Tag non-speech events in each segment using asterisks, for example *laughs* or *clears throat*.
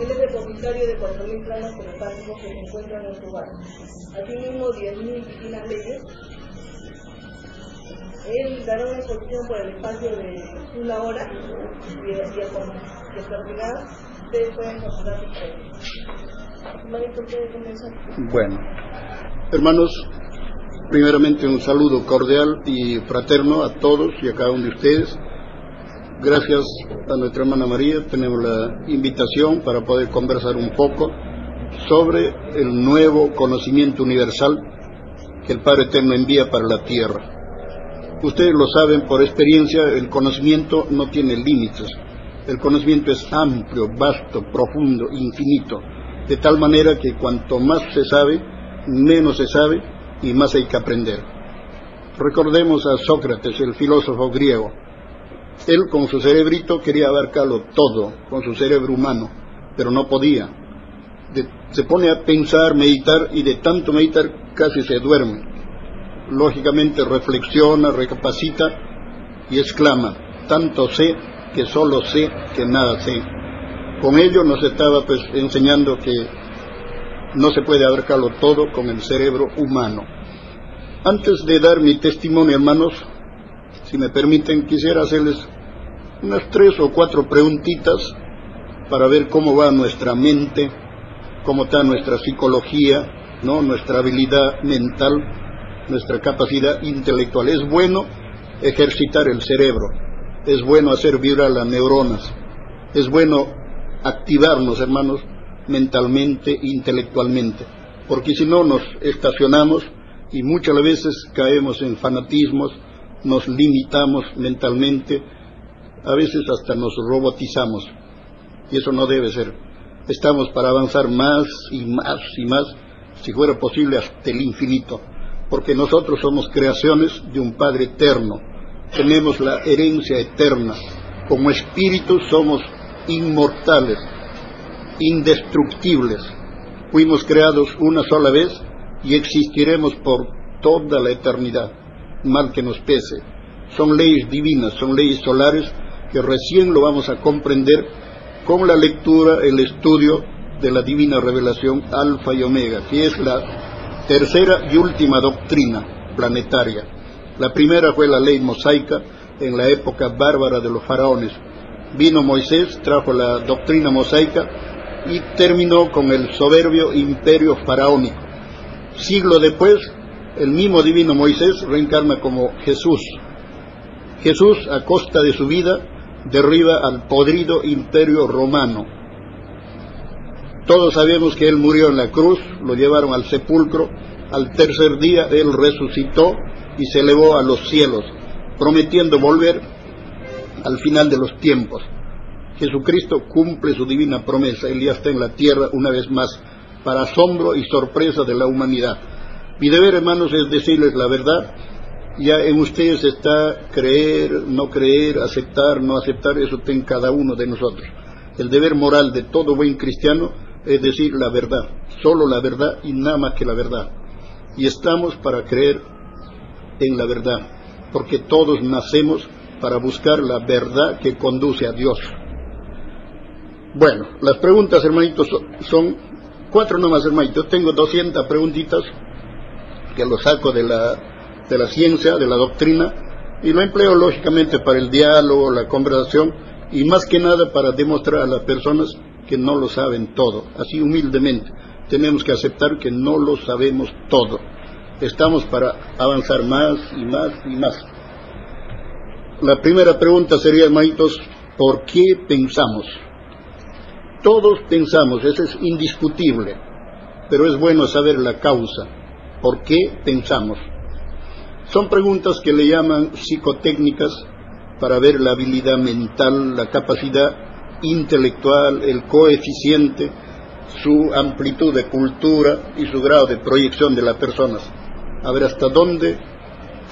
Él es depositario de 4.000 planos telepáticos que se encuentran en su hogar. Asimismo, 10.000 piscinas leyes. Él dará una exposición por el espacio de una hora y, y, y terminar ustedes pueden consultar sus bueno, hermanos, primeramente un saludo cordial y fraterno a todos y a cada uno de ustedes. Gracias a nuestra hermana María tenemos la invitación para poder conversar un poco sobre el nuevo conocimiento universal que el Padre Eterno envía para la tierra. Ustedes lo saben por experiencia, el conocimiento no tiene límites. El conocimiento es amplio, vasto, profundo, infinito, de tal manera que cuanto más se sabe, menos se sabe y más hay que aprender. Recordemos a Sócrates, el filósofo griego. Él con su cerebrito quería abarcarlo todo, con su cerebro humano, pero no podía. se pone a pensar, meditar y de tanto meditar casi se duerme. Lógicamente reflexiona, recapacita y exclama, tanto sé que solo sé que nada sé. Con ello nos estaba pues enseñando que no se puede abarcarlo todo con el cerebro humano. Antes de dar mi testimonio, hermanos, si me permiten, quisiera hacerles unas tres o cuatro preguntitas para ver cómo va nuestra mente, cómo está nuestra psicología, ¿no? nuestra habilidad mental, nuestra capacidad intelectual. Es bueno ejercitar el cerebro, es bueno hacer vibrar las neuronas, es bueno activarnos, hermanos, mentalmente, intelectualmente, porque si no nos estacionamos y muchas veces caemos en fanatismos, nos limitamos mentalmente, a veces hasta nos robotizamos, y eso no debe ser. Estamos para avanzar más y más y más, si fuera posible hasta el infinito, porque nosotros somos creaciones de un Padre eterno, tenemos la herencia eterna. Como espíritus somos inmortales, indestructibles. Fuimos creados una sola vez y existiremos por toda la eternidad, mal que nos pese. Son leyes divinas, son leyes solares que recién lo vamos a comprender con la lectura, el estudio de la divina revelación alfa y omega, que es la tercera y última doctrina planetaria la primera fue la ley mosaica en la época bárbara de los faraones. Vino Moisés, trajo la doctrina mosaica y terminó con el soberbio imperio faraónico. Siglo después, el mismo divino Moisés reencarna como Jesús. Jesús, a costa de su vida, derriba al podrido imperio romano. Todos sabemos que él murió en la cruz, lo llevaron al sepulcro, al tercer día él resucitó y se elevó a los cielos, prometiendo volver al final de los tiempos. Jesucristo cumple su divina promesa, Él ya está en la tierra una vez más, para asombro y sorpresa de la humanidad. Mi deber, hermanos, es decirles la verdad. Ya en ustedes está creer, no creer, aceptar, no aceptar, eso está en cada uno de nosotros. El deber moral de todo buen cristiano es decir la verdad, solo la verdad y nada más que la verdad. Y estamos para creer en la verdad, porque todos nacemos para buscar la verdad que conduce a Dios. Bueno, las preguntas, hermanitos, son cuatro nomás, hermanitos. Tengo 200 preguntitas que lo saco de la, de la ciencia, de la doctrina, y lo empleo lógicamente para el diálogo, la conversación, y más que nada para demostrar a las personas que no lo saben todo, así humildemente. Tenemos que aceptar que no lo sabemos todo estamos para avanzar más y más y más. La primera pregunta sería, hermanitos, ¿por qué pensamos? Todos pensamos, eso es indiscutible, pero es bueno saber la causa. ¿Por qué pensamos? Son preguntas que le llaman psicotécnicas para ver la habilidad mental, la capacidad intelectual, el coeficiente, su amplitud de cultura y su grado de proyección de las personas a ver hasta dónde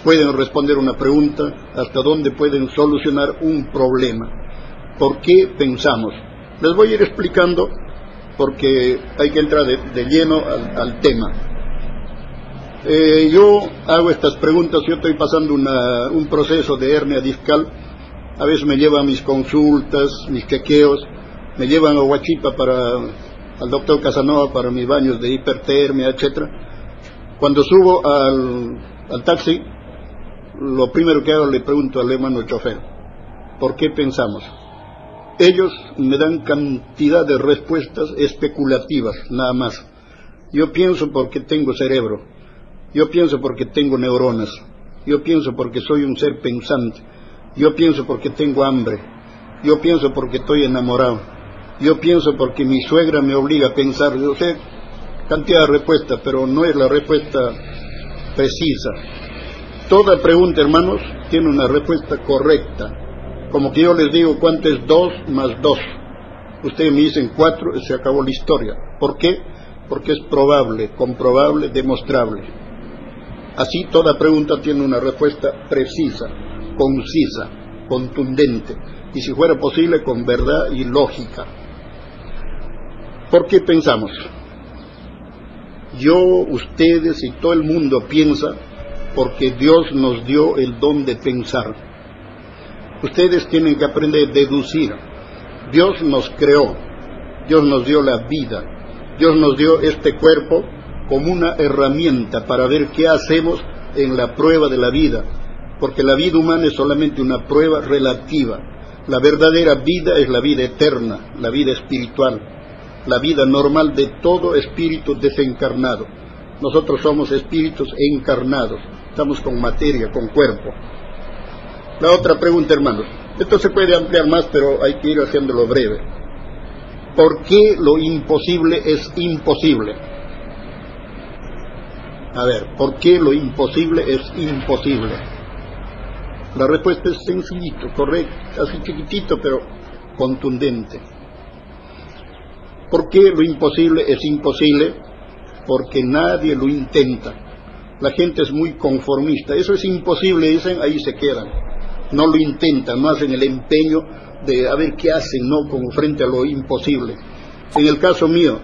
pueden responder una pregunta, hasta dónde pueden solucionar un problema. ¿Por qué pensamos? Les voy a ir explicando porque hay que entrar de, lleno al, tema. Eh, yo hago estas preguntas, yo estoy pasando un proceso de hernia discal a veces me llevan mis consultas, mis quequeos, me llevan a Huachipa para al doctor Casanova para mis baños de hipertermia, etcétera. Cuando subo al, taxi, lo primero que hago le pregunto al hermano chofer, ¿por qué pensamos? Ellos me dan cantidad de respuestas especulativas, nada más. Yo pienso porque tengo cerebro, yo pienso porque tengo neuronas, yo pienso porque soy un ser pensante, yo pienso porque tengo hambre, yo pienso porque estoy enamorado, yo pienso porque mi suegra me obliga a pensar, yo sé cantidad de respuestas, pero no es la respuesta precisa. Toda pregunta, hermanos, tiene una respuesta correcta. Como que yo les digo, ¿cuánto es dos más dos? Ustedes me dicen cuatro y se acabó la historia. ¿Por qué? Porque es probable, comprobable, demostrable. Así toda pregunta tiene una respuesta precisa, concisa, contundente, y si fuera posible con verdad y lógica. ¿Por qué pensamos? Yo, ustedes y todo el mundo piensa porque Dios nos dio el don de pensar. Ustedes tienen que aprender a deducir. Dios nos creó, Dios nos dio la vida, Dios nos dio este cuerpo como una herramienta para ver qué hacemos en la prueba de la vida, porque la vida humana es solamente una prueba relativa. La verdadera vida es la vida eterna, la vida espiritual la vida normal de todo espíritu desencarnado. Nosotros somos espíritus encarnados, estamos con materia, con cuerpo. La otra pregunta, hermanos. Esto se puede ampliar más, pero hay que ir haciéndolo breve. ¿Por qué lo imposible es imposible? A ver, ¿por qué lo imposible es imposible? La respuesta es sencillito, correcto, así chiquitito, pero contundente. ¿Por qué lo imposible es imposible? Porque nadie lo intenta. La gente es muy conformista. Eso es imposible, dicen, ahí se quedan. No lo intentan, no hacen el empeño de a ver qué hacen, ¿no? Como frente a lo imposible. En el caso mío,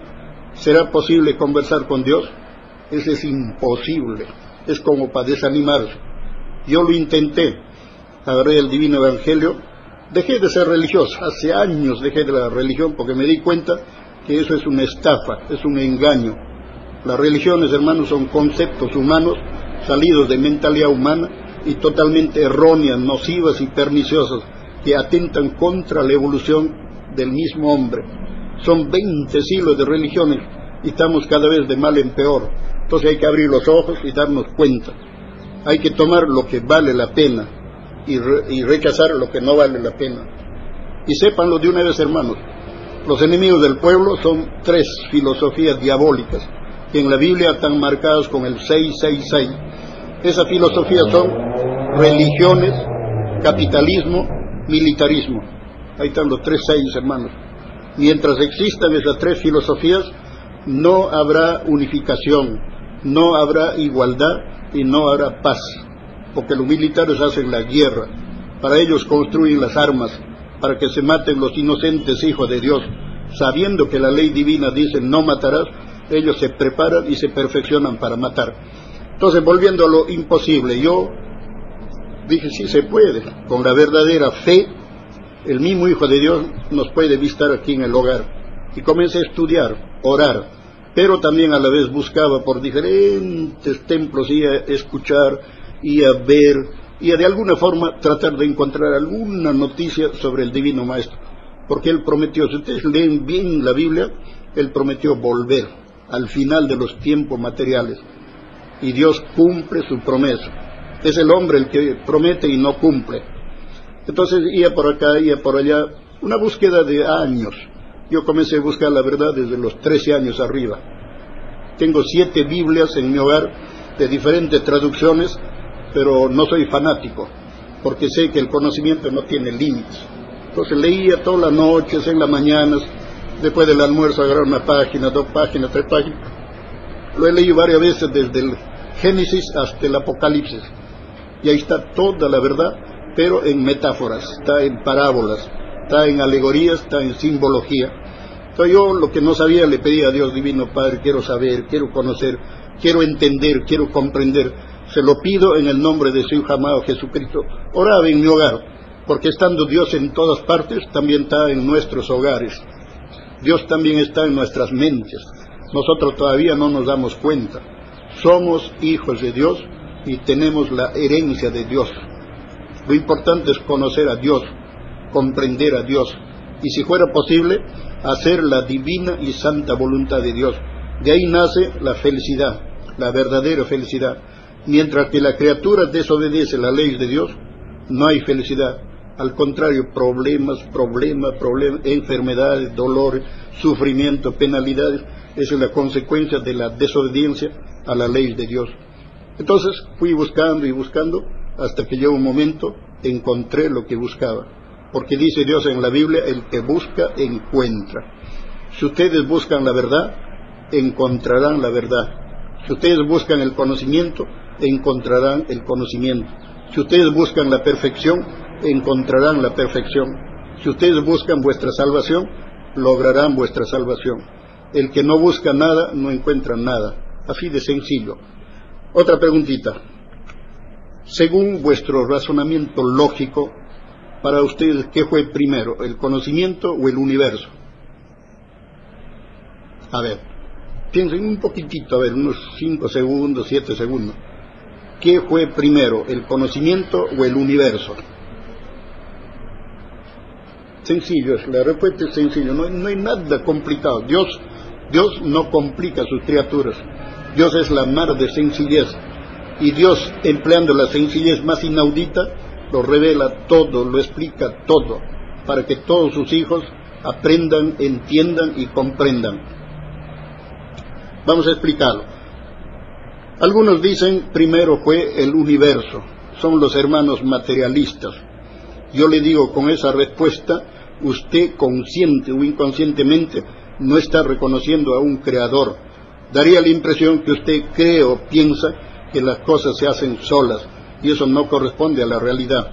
¿será posible conversar con Dios? Eso es imposible. Es como para desanimarse. Yo lo intenté. Agarré el divino evangelio. Dejé de ser religioso. Hace años dejé de la religión porque me di cuenta que eso es una estafa, es un engaño. Las religiones, hermanos, son conceptos humanos salidos de mentalidad humana y totalmente erróneas, nocivas y perniciosas, que atentan contra la evolución del mismo hombre. Son 20 siglos de religiones y estamos cada vez de mal en peor. Entonces hay que abrir los ojos y darnos cuenta. Hay que tomar lo que vale la pena y, rechazar lo que no vale la pena. Y sépanlo de una vez, hermanos, los enemigos del pueblo son tres filosofías diabólicas que en la Biblia están marcadas con el 666. Esas filosofías son religiones, capitalismo, militarismo. Ahí están los tres seis, hermanos. Mientras existan esas tres filosofías, no habrá unificación, no habrá igualdad y no habrá paz, porque los militares hacen la guerra, para ellos construyen las armas, para que se maten los inocentes hijos de Dios, sabiendo que la ley divina dice no matarás, ellos se preparan y se perfeccionan para matar. Entonces, volviendo a lo imposible, yo dije, sí se puede, con la verdadera fe, el mismo Hijo de Dios nos puede visitar aquí en el hogar. Y comencé a estudiar, orar, pero también a la vez buscaba por diferentes templos y a escuchar y a ver y de alguna forma tratar de encontrar alguna noticia sobre el Divino Maestro. Porque Él prometió, si ustedes leen bien la Biblia, Él prometió volver al final de los tiempos materiales. Y Dios cumple su promesa. Es el hombre el que promete y no cumple. Entonces iba por acá, iba por allá, una búsqueda de años. Yo comencé a buscar la verdad desde los 13 años arriba. Tengo siete Biblias en mi hogar de diferentes traducciones pero no soy fanático, porque sé que el conocimiento no tiene límites. Entonces leía todas las noches, en las mañanas, después del almuerzo agarrar una página, dos páginas, tres páginas. Lo he leído varias veces desde el Génesis hasta el Apocalipsis. Y ahí está toda la verdad, pero en metáforas, está en parábolas, está en alegorías, está en simbología. Entonces yo lo que no sabía le pedía a Dios Divino Padre, quiero saber, quiero conocer, quiero entender, quiero comprender se lo pido en el nombre de su hijo amado Jesucristo. Oraba en mi hogar. porque estando Dios en todas partes, también está en nuestros hogares. Dios también está en nuestras mentes. Nosotros todavía no nos damos cuenta. Somos hijos de Dios y tenemos la herencia de Dios. Lo importante es conocer a Dios, comprender a Dios y si fuera posible, hacer la divina y santa voluntad de Dios. De ahí nace la felicidad, la verdadera felicidad. Mientras que la criatura desobedece la ley de Dios, no hay felicidad. Al contrario, problemas, problemas, problemas, enfermedades, dolores, sufrimiento, penalidades. Es la consecuencia de la desobediencia a la ley de Dios. Entonces fui buscando y buscando hasta que llegó un momento encontré lo que buscaba. Porque dice Dios en la Biblia, el que busca encuentra. Si ustedes buscan la verdad, encontrarán la verdad. Si ustedes buscan el conocimiento, encontrarán el conocimiento. Si ustedes buscan la perfección, encontrarán la perfección. Si ustedes buscan vuestra salvación, lograrán vuestra salvación. El que no busca nada, no encuentra nada. Así de sencillo. Otra preguntita. Según vuestro razonamiento lógico, para ustedes, ¿qué fue primero, el conocimiento o el universo? A ver, piensen un poquitito, a ver, unos 5 segundos, 7 segundos. ¿Qué fue primero, el conocimiento o el universo? Sencillo, la respuesta es sencilla, no, hay nada complicado. Dios, Dios no complica a sus criaturas. Dios es la mar de sencillez. Y Dios, empleando la sencillez más inaudita, lo revela todo, lo explica todo, para que todos sus hijos aprendan, entiendan y comprendan. Vamos a explicarlo. Algunos dicen primero fue el universo, son los hermanos materialistas. Yo le digo con esa respuesta, usted consciente o inconscientemente no está reconociendo a un creador. Daría la impresión que usted cree o piensa que las cosas se hacen solas, y eso no corresponde a la realidad.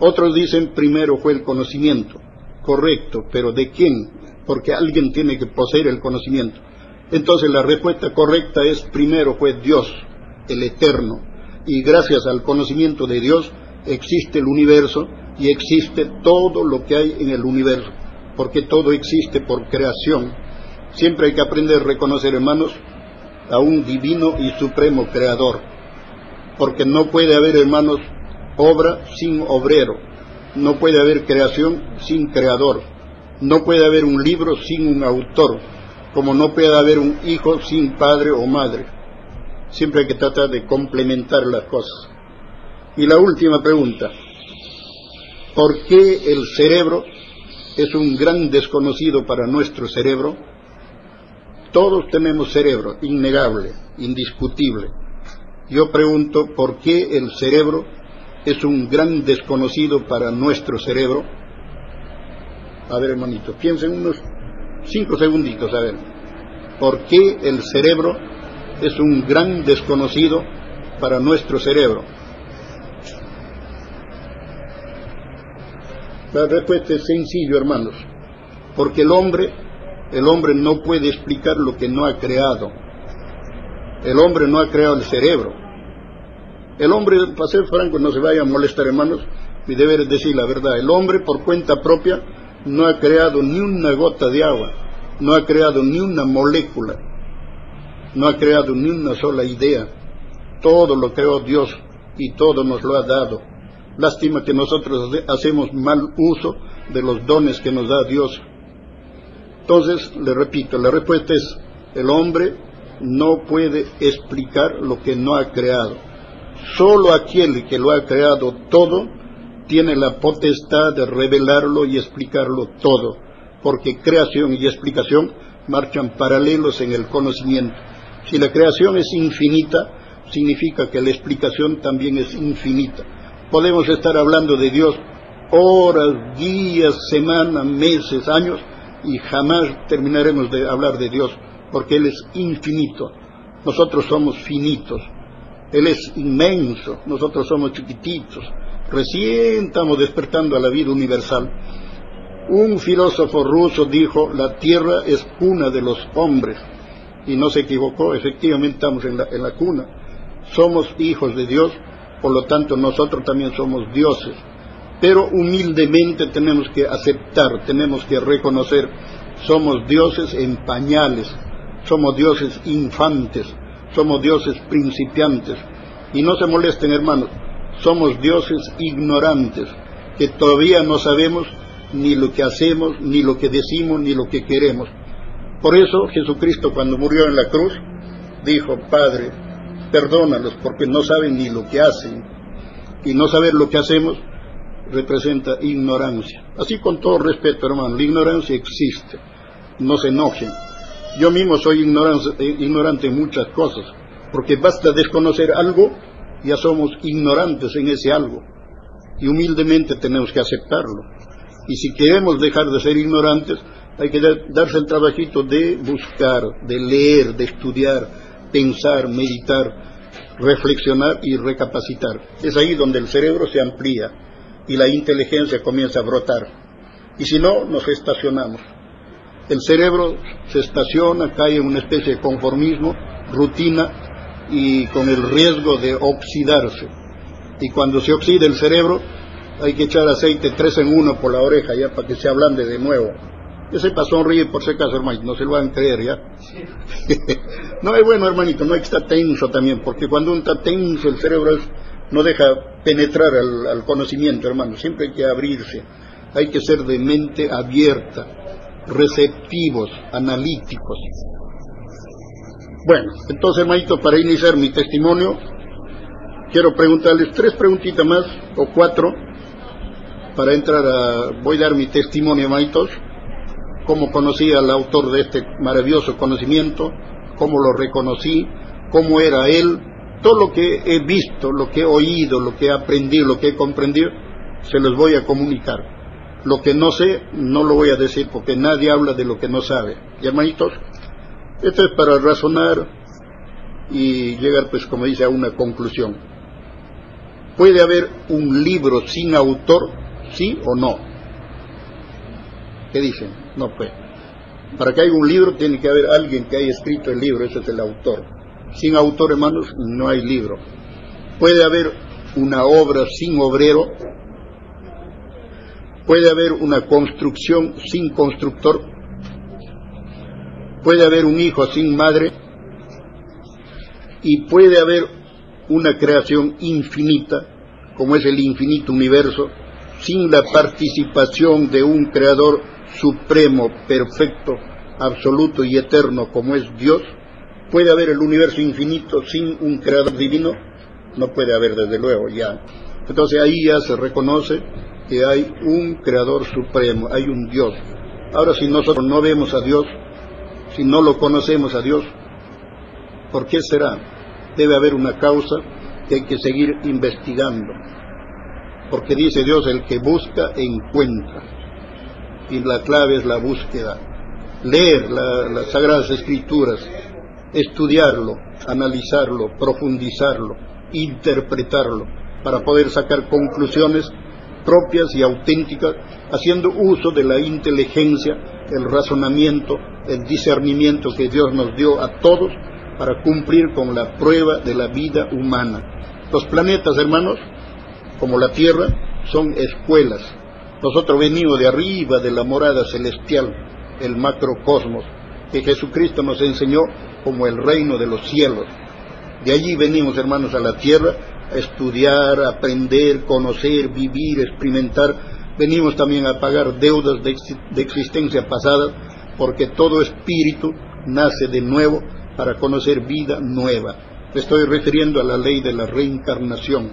Otros dicen primero fue el conocimiento, correcto, pero ¿de quién? Porque alguien tiene que poseer el conocimiento. Entonces la respuesta correcta es primero fue Dios, el eterno, y gracias al conocimiento de Dios existe el universo y existe todo lo que hay en el universo, porque todo existe por creación. Siempre hay que aprender a reconocer, hermanos, a un divino y supremo creador porque no puede haber, hermanos, obra sin obrero, no puede haber creación sin creador, no puede haber un libro sin un autor, como no puede haber un hijo sin padre o madre. Siempre hay que tratar de complementar las cosas. Y la última pregunta, ¿por qué el cerebro es un gran desconocido para nuestro cerebro? Todos tenemos cerebro, innegable, indiscutible yo pregunto por qué el cerebro es un gran desconocido para nuestro cerebro. A ver, hermanito, piensen unos cinco segunditos, a ver. ¿Por qué el cerebro es un gran desconocido para nuestro cerebro? La respuesta es sencillo, hermanos. Porque el hombre, el hombre no puede explicar lo que no ha creado el hombre no ha creado el cerebro. El hombre, para ser franco, no se vaya a molestar, hermanos, mi deber es decir la verdad. El hombre, por cuenta propia, no ha creado ni una gota de agua, no ha creado ni una molécula, no ha creado ni una sola idea. Todo lo creó Dios y todo nos lo ha dado. Lástima que nosotros hacemos mal uso de los dones que nos da Dios. Entonces, le repito, la respuesta es, el hombre no puede explicar lo que no ha creado. Solo aquel que lo ha creado todo tiene la potestad de revelarlo y explicarlo todo, porque creación y explicación marchan paralelos en el conocimiento. Si la creación es infinita, significa que la explicación también es infinita. Podemos estar hablando de Dios horas, días, semanas, meses, años, y jamás terminaremos de hablar de Dios porque Él es infinito, nosotros somos finitos, Él es inmenso, nosotros somos chiquititos, recién estamos despertando a la vida universal. Un filósofo ruso dijo, la tierra es cuna de los hombres, y no se equivocó, efectivamente estamos en la, en la cuna, somos hijos de Dios, por lo tanto nosotros también somos dioses. pero humildemente tenemos que aceptar, tenemos que reconocer, somos dioses en pañales, somos dioses infantes, somos dioses principiantes. Y no se molesten, hermanos, somos dioses ignorantes, que todavía no sabemos ni lo que hacemos, ni lo que decimos, ni lo que queremos. Por eso Jesucristo cuando murió en la cruz dijo, Padre, perdónalos porque no saben ni lo que hacen. Y no saber lo que hacemos representa ignorancia. Así con todo respeto, hermano, la ignorancia existe. No se enojen. Yo mismo soy eh, ignorante en muchas cosas, porque basta desconocer algo, ya somos ignorantes en ese algo. Y humildemente tenemos que aceptarlo. Y si queremos dejar de ser ignorantes, hay que darse el trabajito de buscar, de leer, de estudiar, pensar, meditar, reflexionar y recapacitar. Es ahí donde el cerebro se amplía y la inteligencia comienza a brotar. Y si no, nos estacionamos. El cerebro se estaciona, cae en una especie de conformismo, rutina y con el riesgo de oxidarse. Y cuando se oxida el cerebro, hay que echar aceite tres en uno por la oreja ya para que se ablande de nuevo. Ese pasó ríe por si acaso, hermanito, no se lo van a creer ya. *laughs* no es bueno, hermanito, no hay que estar tenso también, porque cuando uno está tenso el cerebro no deja penetrar al, conocimiento, hermano, siempre hay que abrirse, hay que ser de mente abierta, receptivos, analíticos. Bueno, entonces, hermanito, para iniciar mi testimonio, quiero preguntarles tres preguntitas más, o cuatro, para entrar a... Voy a dar mi testimonio, hermanitos, cómo conocí al autor de este maravilloso conocimiento, cómo lo reconocí, cómo era él, todo lo que he visto, lo que he oído, lo que he aprendido, lo que he comprendido, se los voy a comunicar. Lo que no sé, no lo voy a decir porque nadie habla de lo que no sabe. Y hermanitos, esto es para razonar y llegar, pues, como dice, a una conclusión. ¿Puede haber un libro sin autor, sí o no? ¿Qué dicen? No puede. Para que haya un libro tiene que haber alguien que haya escrito el libro, ese es el autor. Sin autor, hermanos, no hay libro. Puede haber una obra sin obrero, puede haber una construcción sin constructor, puede haber un hijo sin madre y puede haber una creación infinita, como es el infinito universo, sin la participación de un creador supremo, perfecto, absoluto y eterno como es Dios, ¿Puede haber el universo infinito sin un creador divino? No puede haber, desde luego, ya. Entonces ahí ya se reconoce que hay un creador supremo, hay un Dios. Ahora si nosotros no vemos a Dios, si no lo conocemos a Dios, ¿por qué será? Debe haber una causa que hay que seguir investigando. Porque dice Dios, el que busca, encuentra. Y la clave es la búsqueda. Leer las Sagradas Escrituras, estudiarlo, analizarlo, profundizarlo, interpretarlo, para poder sacar conclusiones propias y auténticas, haciendo uso de la inteligencia, el razonamiento, el discernimiento que Dios nos dio a todos para cumplir con la prueba de la vida humana. Los planetas, hermanos, como la Tierra, son escuelas. Nosotros venimos de arriba de la morada celestial, el macrocosmos, que Jesucristo nos enseñó como el reino de los cielos. De allí venimos, hermanos, a la tierra estudiar, aprender, conocer, vivir, experimentar. Venimos también a pagar deudas de, de existencia pasada, porque todo espíritu nace de nuevo para conocer vida nueva. Me estoy refiriendo a la ley de la reencarnación.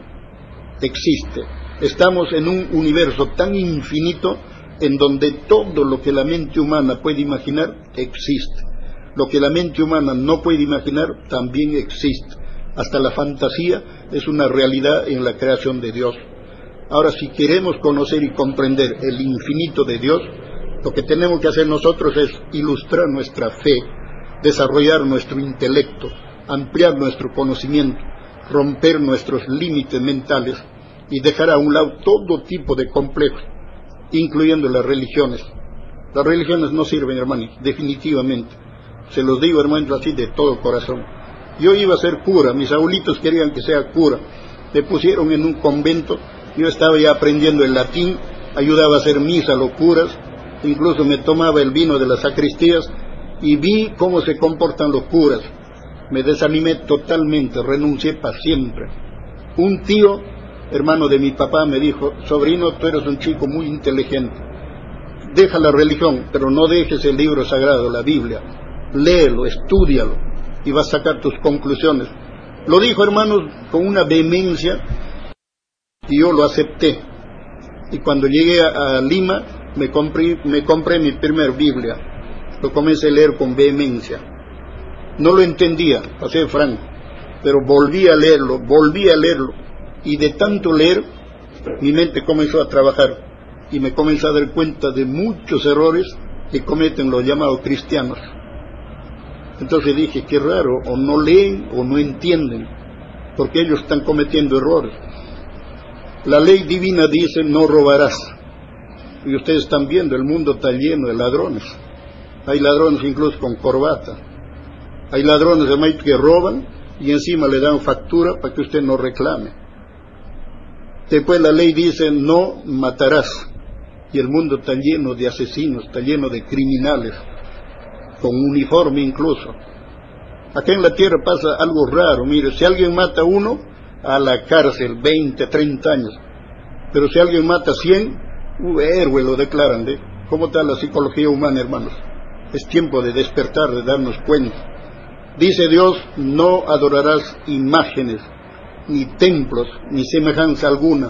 Existe. Estamos en un universo tan infinito en donde todo lo que la mente humana puede imaginar existe. Lo que la mente humana no puede imaginar también existe. Hasta la fantasía es una realidad en la creación de Dios. Ahora, si queremos conocer y comprender el infinito de Dios, lo que tenemos que hacer nosotros es ilustrar nuestra fe, desarrollar nuestro intelecto, ampliar nuestro conocimiento, romper nuestros límites mentales y dejar a un lado todo tipo de complejos, incluyendo las religiones. Las religiones no sirven, hermanos, definitivamente. Se los digo, hermano, así de todo corazón. Yo iba a ser cura, mis abuelitos querían que sea cura. Me pusieron en un convento Yo estaba ya aprendiendo el latín, ayudaba a hacer misa, locuras, incluso me tomaba el vino de las sacristías y vi cómo se comportan los curas. Me desanimé totalmente, renuncié para siempre. Un tío, hermano de mi papá, me dijo, sobrino, tú eres un chico muy inteligente. Deja la religión, pero no dejes el libro sagrado, la Biblia. Léelo, estúdialo y vas a sacar tus conclusiones. Lo dijo, hermanos, con una vehemencia y yo lo acepté. Y cuando llegué a, Lima, me compré, me compré mi primer Biblia. Lo comencé a leer con vehemencia. No lo entendía, pasé franco, pero volví a leerlo, volví a leerlo. Y de tanto leer, mi mente comenzó a trabajar y me comencé a dar cuenta de muchos errores que cometen los llamados cristianos. Entonces dije, qué raro, o no leen o no entienden, porque ellos están cometiendo errores. La ley divina dice, no robarás. Y ustedes están viendo, el mundo está lleno de ladrones. Hay ladrones incluso con corbata. Hay ladrones de que roban y encima le dan factura para que usted no reclame. Después la ley dice, no matarás. Y el mundo está lleno de asesinos, está lleno de criminales con uniforme incluso. Acá en la tierra pasa algo raro, mire, si alguien mata a uno, a la cárcel, 20, 30 años. Pero si alguien mata 100, uh, héroe lo declaran. ¿de? ¿Cómo está la psicología humana, hermanos? Es tiempo de despertar, de darnos cuenta. Dice Dios, no adorarás imágenes, ni templos, ni semejanza alguna.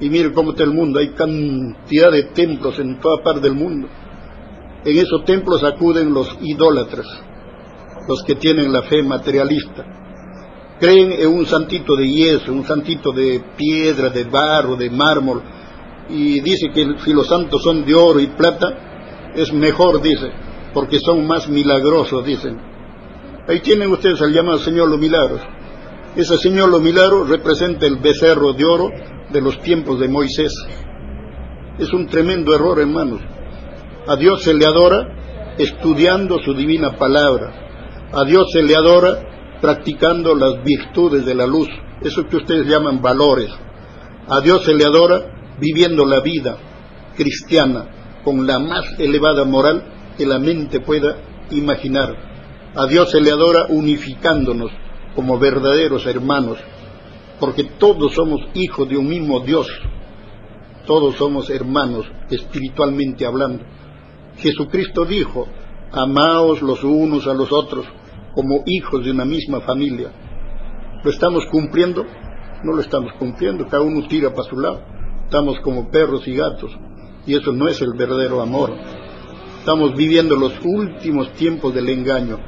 Y mire cómo está el mundo, hay cantidad de templos en toda parte del mundo. En esos templos acuden los idólatras, los que tienen la fe materialista. Creen en un santito de yeso, un santito de piedra, de barro, de mármol, y dice que si los santos son de oro y plata, es mejor, dice, porque son más milagrosos, dicen. Ahí tienen ustedes al llamado Señor los Milagros. Ese Señor los Milagros representa el becerro de oro de los tiempos de Moisés. Es un tremendo error, hermanos. A Dios se le adora estudiando su divina palabra. A Dios se le adora practicando las virtudes de la luz, eso que ustedes llaman valores. A Dios se le adora viviendo la vida cristiana con la más elevada moral que la mente pueda imaginar. A Dios se le adora unificándonos como verdaderos hermanos, porque todos somos hijos de un mismo Dios, todos somos hermanos espiritualmente hablando. Jesucristo dijo, amaos los unos a los otros como hijos de una misma familia. ¿Lo estamos cumpliendo? No lo estamos cumpliendo, cada uno tira para su lado. Estamos como perros y gatos y eso no es el verdadero amor. Estamos viviendo los últimos tiempos del engaño.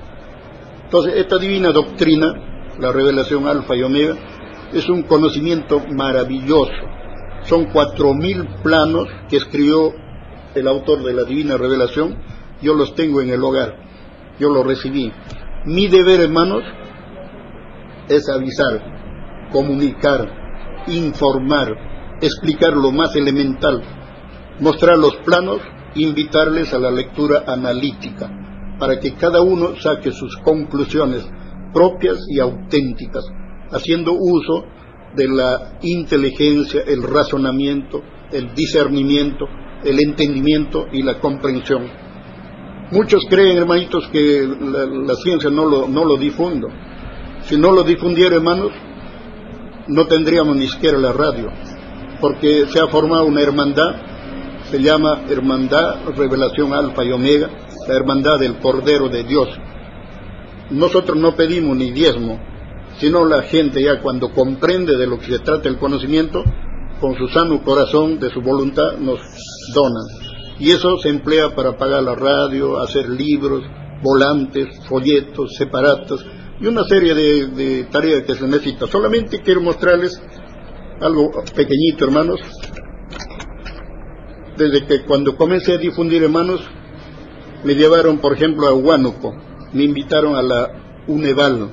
Entonces, esta divina doctrina, la revelación alfa y omega, es un conocimiento maravilloso. Son cuatro mil planos que escribió el autor de la divina revelación, yo los tengo en el hogar, yo los recibí. Mi deber, hermanos, es avisar, comunicar, informar, explicar lo más elemental, mostrar los planos, invitarles a la lectura analítica, para que cada uno saque sus conclusiones propias y auténticas, haciendo uso de la inteligencia, el razonamiento, el discernimiento, el entendimiento y la comprensión. Muchos creen, hermanitos, que la, ciencia no lo, no lo difundo. Si no lo difundiera, hermanos, no tendríamos ni siquiera la radio, porque se ha formado una hermandad, se llama Hermandad Revelación Alfa y Omega, la hermandad del Cordero de Dios. Nosotros no pedimos ni diezmo, sino la gente ya cuando comprende de lo que se trata el conocimiento, con su sano corazón, de su voluntad, nos donan. Y eso se emplea para pagar la radio, hacer libros, volantes, folletos, separatos y una serie de, tareas que se necesita. Solamente quiero mostrarles algo pequeñito, hermanos. Desde que cuando comencé a difundir, hermanos, me llevaron, por ejemplo, a Huánuco, me invitaron a la UNEVAL,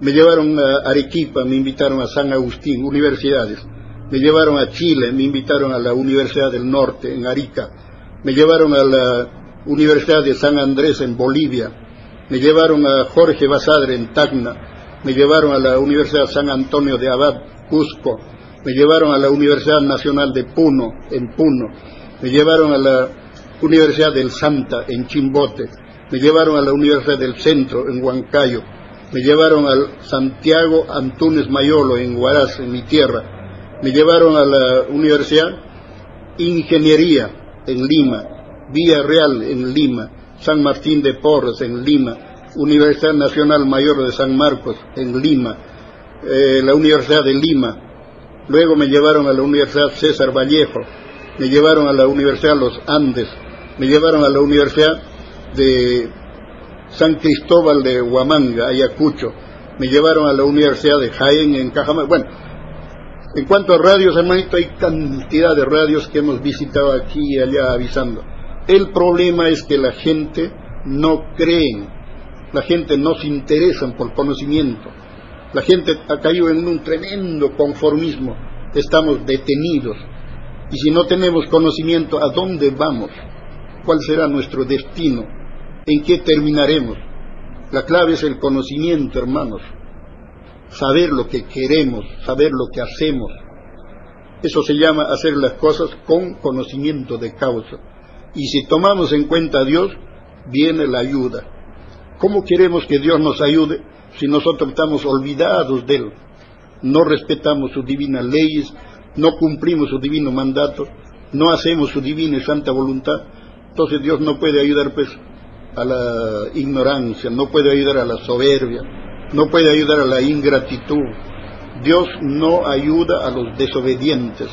me llevaron a Arequipa, me invitaron a San Agustín, universidades me llevaron a Chile, me invitaron a la Universidad del Norte, en Arica, me llevaron a la Universidad de San Andrés, en Bolivia, me llevaron a Jorge Basadre, en Tacna, me llevaron a la Universidad San Antonio de Abad, Cusco, me llevaron a la Universidad Nacional de Puno, en Puno, me llevaron a la Universidad del Santa, en Chimbote, me llevaron a la Universidad del Centro, en Huancayo, me llevaron al Santiago Antunes Mayolo, en Huaraz, en mi tierra, me llevaron a la Universidad Ingeniería, en Lima, Vía Real, en Lima, San Martín de Porres, en Lima, Universidad Nacional Mayor de San Marcos, en Lima, eh, la Universidad de Lima, luego me llevaron a la Universidad César Vallejo, me llevaron a la Universidad Los Andes, me llevaron a la Universidad de San Cristóbal de Huamanga, Ayacucho, me llevaron a la Universidad de Jaén en Cajamarca. Bueno, en cuanto a radios, hermanito, hay cantidad de radios que hemos visitado aquí y allá avisando. El problema es que la gente no cree, la gente no se interesa por conocimiento, la gente ha caído en un tremendo conformismo, estamos detenidos. Y si no tenemos conocimiento, ¿a dónde vamos? ¿Cuál será nuestro destino? ¿En qué terminaremos? La clave es el conocimiento, hermanos. Saber lo que queremos, saber lo que hacemos. Eso se llama hacer las cosas con conocimiento de causa. Y si tomamos en cuenta a Dios, viene la ayuda. ¿Cómo queremos que Dios nos ayude si nosotros estamos olvidados de Él? No respetamos sus divinas leyes, no cumplimos su divino mandato, no hacemos su divina y santa voluntad. Entonces Dios no puede ayudar pues a la ignorancia, no puede ayudar a la soberbia, no puede ayudar a la ingratitud. Dios no ayuda a los desobedientes,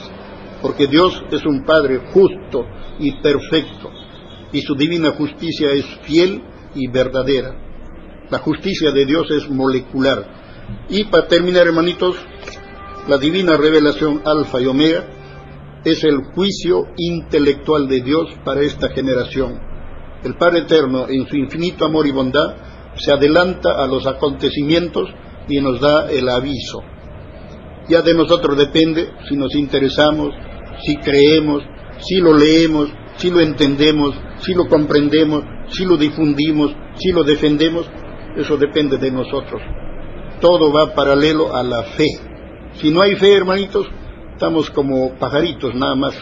porque Dios es un Padre justo y perfecto, y su divina justicia es fiel y verdadera. La justicia de Dios es molecular. Y para terminar, hermanitos, la divina revelación alfa y omega es el juicio intelectual de Dios para esta generación. El Padre Eterno, en su infinito amor y bondad, se adelanta a los acontecimientos y nos da el aviso. Ya de nosotros depende si nos interesamos, si creemos, si lo leemos, si lo entendemos, si lo comprendemos, si lo difundimos, si lo defendemos, eso depende de nosotros. Todo va paralelo a la fe. Si no hay fe, hermanitos, estamos como pajaritos nada más,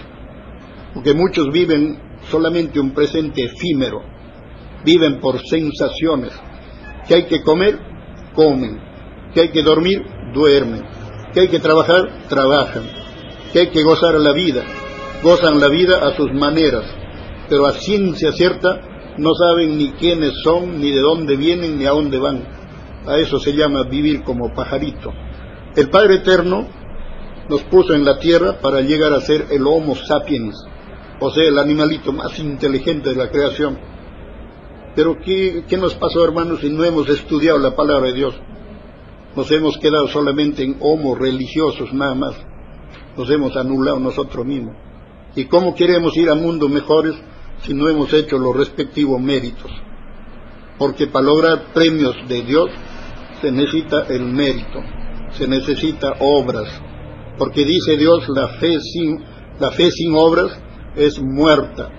porque muchos viven solamente un presente efímero, viven por sensaciones. Que hay que comer, comen. Que hay que dormir, duermen. Que hay que trabajar, trabajan. Que hay que gozar la vida, gozan la vida a sus maneras, pero a ciencia cierta no saben ni quiénes son, ni de dónde vienen, ni a dónde van. A eso se llama vivir como pajarito. El Padre Eterno nos puso en la tierra para llegar a ser el Homo sapiens, o sea, el animalito más inteligente de la creación. Pero ¿qué, ¿qué, nos pasó, hermanos, si no hemos estudiado la palabra de Dios? Nos hemos quedado solamente en homo religiosos nada más. Nos hemos anulado nosotros mismos. ¿Y cómo queremos ir a mundos mejores si no hemos hecho los respectivos méritos? Porque para lograr premios de Dios se necesita el mérito, se necesita obras. Porque dice Dios, la fe sin, la fe sin obras es muerta,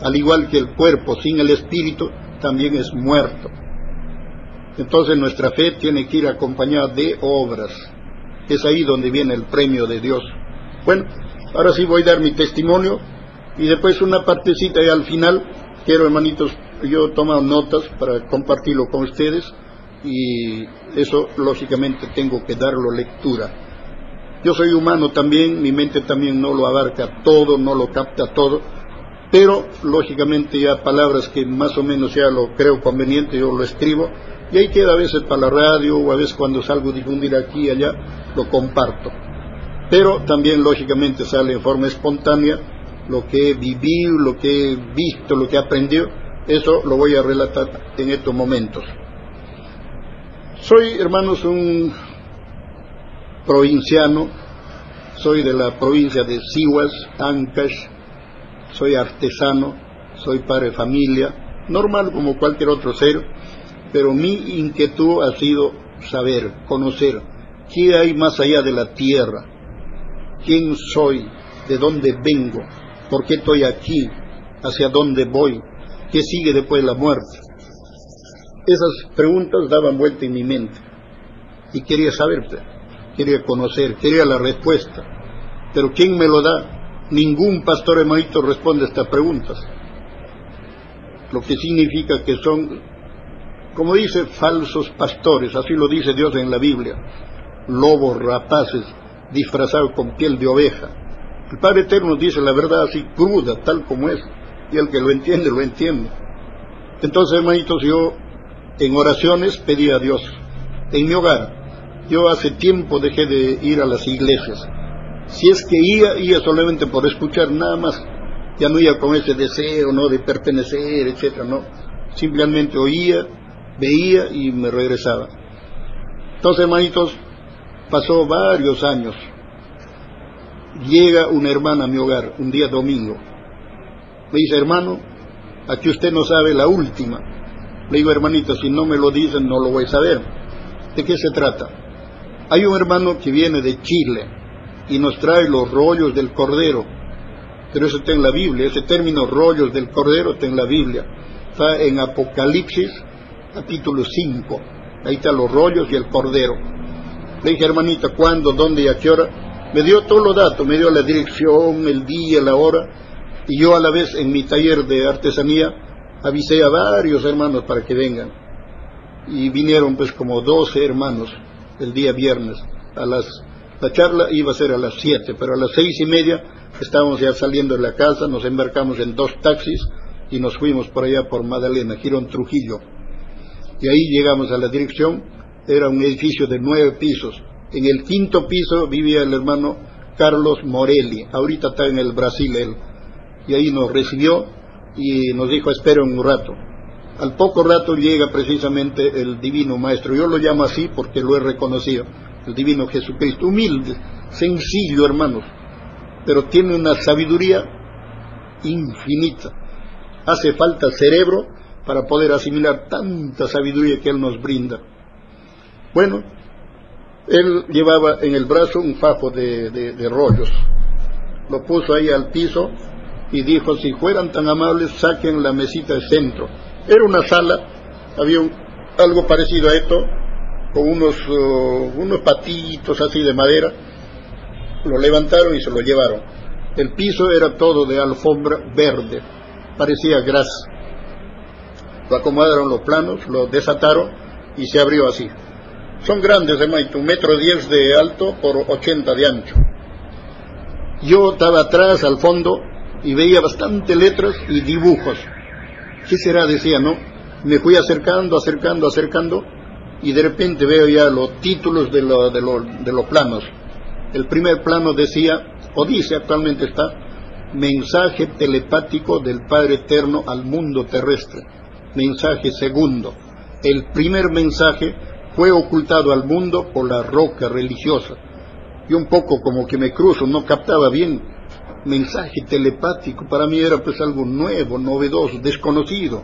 al igual que el cuerpo sin el espíritu también es muerto. Entonces nuestra fe tiene que ir acompañada de obras. Es ahí donde viene el premio de Dios. Bueno, ahora sí voy a dar mi testimonio y después una partecita y al final quiero hermanitos, yo he tomado notas para compartirlo con ustedes y eso lógicamente tengo que darlo lectura. Yo soy humano también, mi mente también no lo abarca todo, no lo capta todo, pero lógicamente ya palabras que más o menos ya lo creo conveniente, yo lo escribo, y ahí queda a veces para la radio o a veces cuando salgo a difundir aquí y allá, lo comparto. Pero también lógicamente sale en forma espontánea lo que he vivido, lo que he visto, lo que he aprendido, eso lo voy a relatar en estos momentos. Soy, hermanos, un provinciano, soy de la provincia de Sihuas, Ancash, soy artesano, soy padre de familia, normal como cualquier otro ser, pero mi inquietud ha sido saber, conocer qué hay más allá de la tierra, quién soy, de dónde vengo, por qué estoy aquí, hacia dónde voy, qué sigue después de la muerte. Esas preguntas daban vuelta en mi mente y quería saber quería conocer, quería la respuesta. Pero ¿quién me lo da? Ningún pastor hermanito responde a estas preguntas. Lo que significa que son, como dice, falsos pastores, así lo dice Dios en la Biblia, lobos rapaces disfrazados con piel de oveja. El Padre Eterno dice la verdad así cruda, tal como es, y el que lo entiende, lo entiende. Entonces, hermanitos, yo en oraciones pedí a Dios, en mi hogar, yo hace tiempo dejé de ir a las iglesias. Si es que iba, iba solamente por escuchar nada más. Ya no iba con ese deseo, ¿no? De pertenecer, etcétera, ¿no? Simplemente oía, veía y me regresaba. Entonces, hermanitos, pasó varios años. Llega una hermana a mi hogar, un día domingo. Me dice, hermano, aquí usted no sabe la última. Le digo, hermanito, si no me lo dicen, no lo voy a saber. ¿De qué se trata? Hay un hermano que viene de Chile y nos trae los rollos del Cordero. Pero eso está en la Biblia, ese término rollos del Cordero está en la Biblia. Está en Apocalipsis, capítulo 5. Ahí están los rollos y el Cordero. Le dije, hermanita, ¿cuándo, dónde y a qué hora? Me dio todos los datos, me dio la dirección, el día, la hora. Y yo a la vez en mi taller de artesanía avisé a varios hermanos para que vengan. Y vinieron pues como 12 hermanos el día viernes. A las, la charla iba a ser a las 7, pero a las seis y media estábamos ya saliendo de la casa, nos embarcamos en dos taxis y nos fuimos por allá por Madalena, Girón Trujillo. Y ahí llegamos a la dirección, era un edificio de nueve pisos. En el quinto piso vivía el hermano Carlos Morelli, ahorita está en el Brasil él. Y ahí nos recibió y nos dijo, esperen un rato. Al poco rato llega precisamente el divino maestro, yo lo llamo así porque lo he reconocido, el divino Jesucristo, humilde, sencillo hermanos, pero tiene una sabiduría infinita. Hace falta cerebro para poder asimilar tanta sabiduría que Él nos brinda. Bueno, Él llevaba en el brazo un fajo de, de, rollos, lo puso ahí al piso y dijo, si fueran tan amables, saquen la mesita de centro. Era una sala, había algo parecido a esto, con unos, uh, unos patitos así de madera, lo levantaron y se lo llevaron. El piso era todo de alfombra verde, parecía grasa. Lo acomodaron los planos, lo desataron y se abrió así. Son grandes, hermano, un metro diez de alto por ochenta de ancho. Yo estaba atrás, al fondo, y veía bastante letras y dibujos. ¿Qué será? Decía, ¿no? Me fui acercando, acercando, acercando, y de repente veo ya los títulos de, lo, de, lo, de los planos. El primer plano decía, o dice actualmente está, mensaje telepático del Padre Eterno al mundo terrestre. Mensaje segundo. El primer mensaje fue ocultado al mundo por la roca religiosa. Y un poco como que me cruzo, no captaba bien mensaje telepático. Para mí era pues algo nuevo, novedoso, desconocido.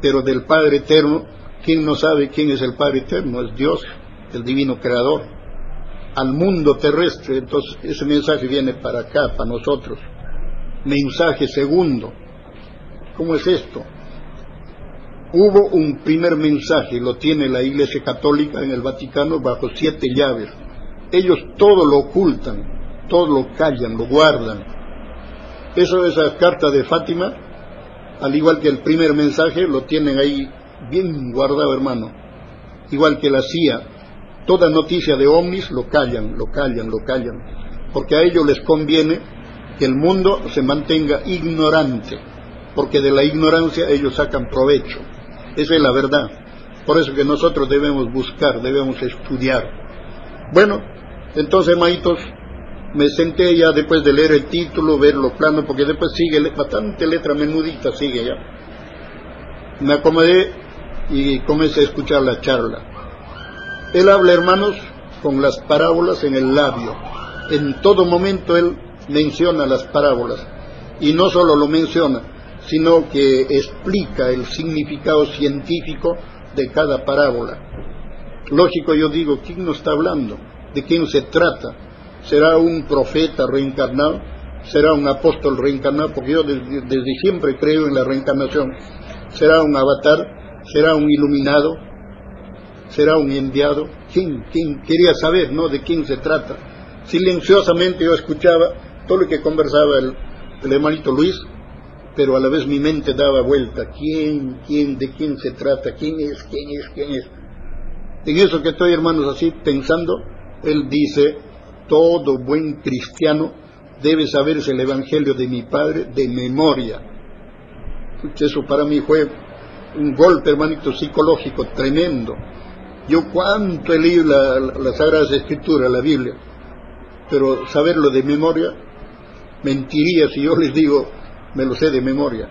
Pero del Padre Eterno, ¿quién no sabe quién es el Padre Eterno? Es Dios, el divino creador. Al mundo terrestre, entonces ese mensaje viene para acá, para nosotros. Mensaje segundo. ¿Cómo es esto? Hubo un primer mensaje, lo tiene la Iglesia Católica en el Vaticano bajo siete llaves. Ellos todo lo ocultan, todo lo callan, lo guardan. Eso, esa carta de Fátima, al igual que el primer mensaje, lo tienen ahí bien guardado, hermano. Igual que la CIA, toda noticia de ovnis lo callan, lo callan, lo callan, porque a ellos les conviene que el mundo se mantenga ignorante, porque de la ignorancia ellos sacan provecho. Esa es la verdad. Por eso que nosotros debemos buscar, debemos estudiar. Bueno, entonces, maitos, me senté ya después de leer el título, ver los planos, porque después sigue bastante letra menudita, sigue ya. Me acomodé y comencé a escuchar la charla. Él habla, hermanos, con las parábolas en el labio. En todo momento él menciona las parábolas. Y no solo lo menciona, sino que explica el significado científico de cada parábola. Lógico, yo digo, ¿quién nos está hablando? ¿De quién se trata? ¿Será un profeta reencarnado? ¿Será un apóstol reencarnado? Porque yo desde siempre creo en la reencarnación. ¿Será un avatar? ¿Será un iluminado? ¿Será un enviado? ¿Quién, quién quería saber, no? ¿De quién se trata? Silenciosamente yo escuchaba todo lo que conversaba el, el hermanito Luis, pero a la vez mi mente daba vuelta. ¿Quién, quién, de quién se trata? ¿Quién es, quién es, quién es? En eso que estoy, hermanos, así pensando, él dice, todo buen cristiano debe saberse el Evangelio de mi Padre de memoria. Eso para mí fue un golpe, hermanito, psicológico tremendo. Yo cuánto he leído la, las Sagradas Escrituras, la Biblia, pero saberlo de memoria, mentiría si yo les digo, me lo sé de memoria.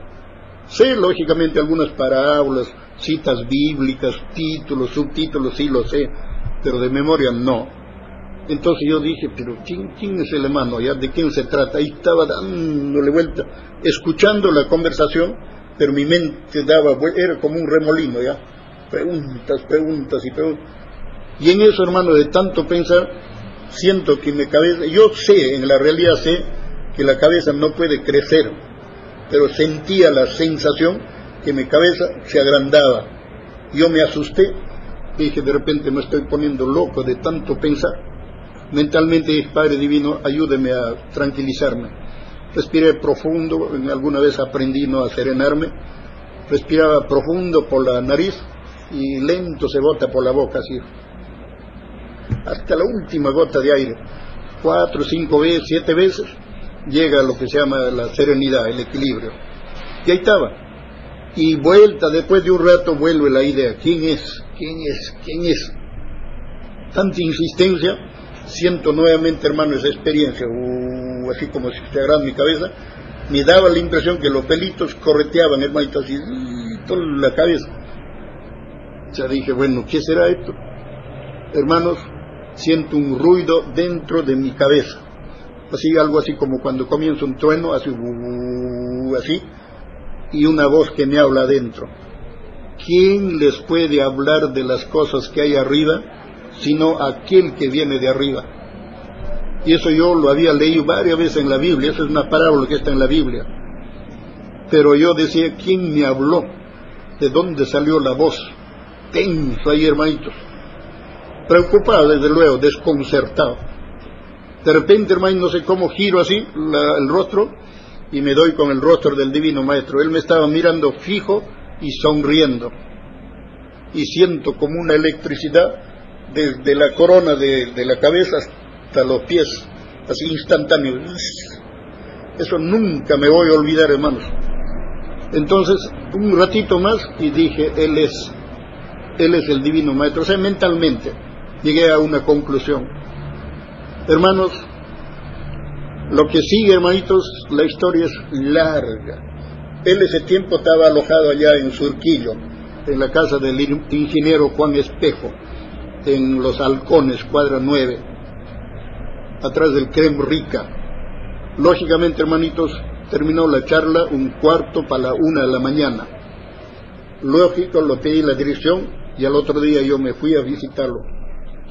Sé, lógicamente, algunas parábolas, citas bíblicas, títulos, subtítulos, sí lo sé, pero de memoria no. Entonces yo dije, pero ¿quién, quién es el hermano? ¿Ya ¿De quién se trata? Ahí estaba dándole vuelta, escuchando la conversación, pero mi mente daba era como un remolino, ¿ya? Preguntas, preguntas y preguntas. Y en eso, hermano, de tanto pensar, siento que mi cabeza, yo sé, en la realidad sé, que la cabeza no puede crecer, pero sentía la sensación que mi cabeza se agrandaba. Yo me asusté, dije, de repente me estoy poniendo loco de tanto pensar. Mentalmente Padre Divino, ayúdeme a tranquilizarme. Respiré profundo, alguna vez aprendí no a serenarme. Respiraba profundo por la nariz y lento se bota por la boca, así. Hasta la última gota de aire. Cuatro, cinco veces, siete veces, llega lo que se llama la serenidad, el equilibrio. Y ahí estaba. Y vuelta, después de un rato, vuelve la idea. ¿Quién es? ¿Quién es? ¿Quién es? Tanta insistencia, siento nuevamente, hermano, esa experiencia, uh, así como si se agarrara mi cabeza, me daba la impresión que los pelitos correteaban, hermanito, así, toda la cabeza. Ya dije, bueno, ¿qué será esto? Hermanos, siento un ruido dentro de mi cabeza así algo así como cuando comienza un trueno, así, así, y una voz que me habla adentro. ¿Quién les puede hablar de las cosas que hay arriba sino aquel que viene de arriba? Y eso yo lo había leído varias veces en la Biblia, esa es una parábola que está en la Biblia. Pero yo decía, ¿quién me habló? ¿De dónde salió la voz? Tenso ahí, hermanitos. Preocupado, desde luego, desconcertado de repente, hermano, no sé cómo giro así el rostro y me doy con el rostro del Divino Maestro. Él me estaba mirando fijo y sonriendo. Y siento como una electricidad desde la corona de, la cabeza hasta los pies, así instantáneo. Eso nunca me voy a olvidar, hermanos. Entonces, un ratito más y dije, Él es, Él es el Divino Maestro. O sea, mentalmente llegué a una conclusión Hermanos, lo que sigue, hermanitos, la historia es larga. Él ese tiempo estaba alojado allá en Surquillo, en la casa del ingeniero Juan Espejo, en Los Halcones, cuadra 9, atrás del Crem Rica. Lógicamente, hermanitos, terminó la charla un cuarto para la una de la mañana. Lógico, lo pedí la dirección y al otro día yo me fui a visitarlo.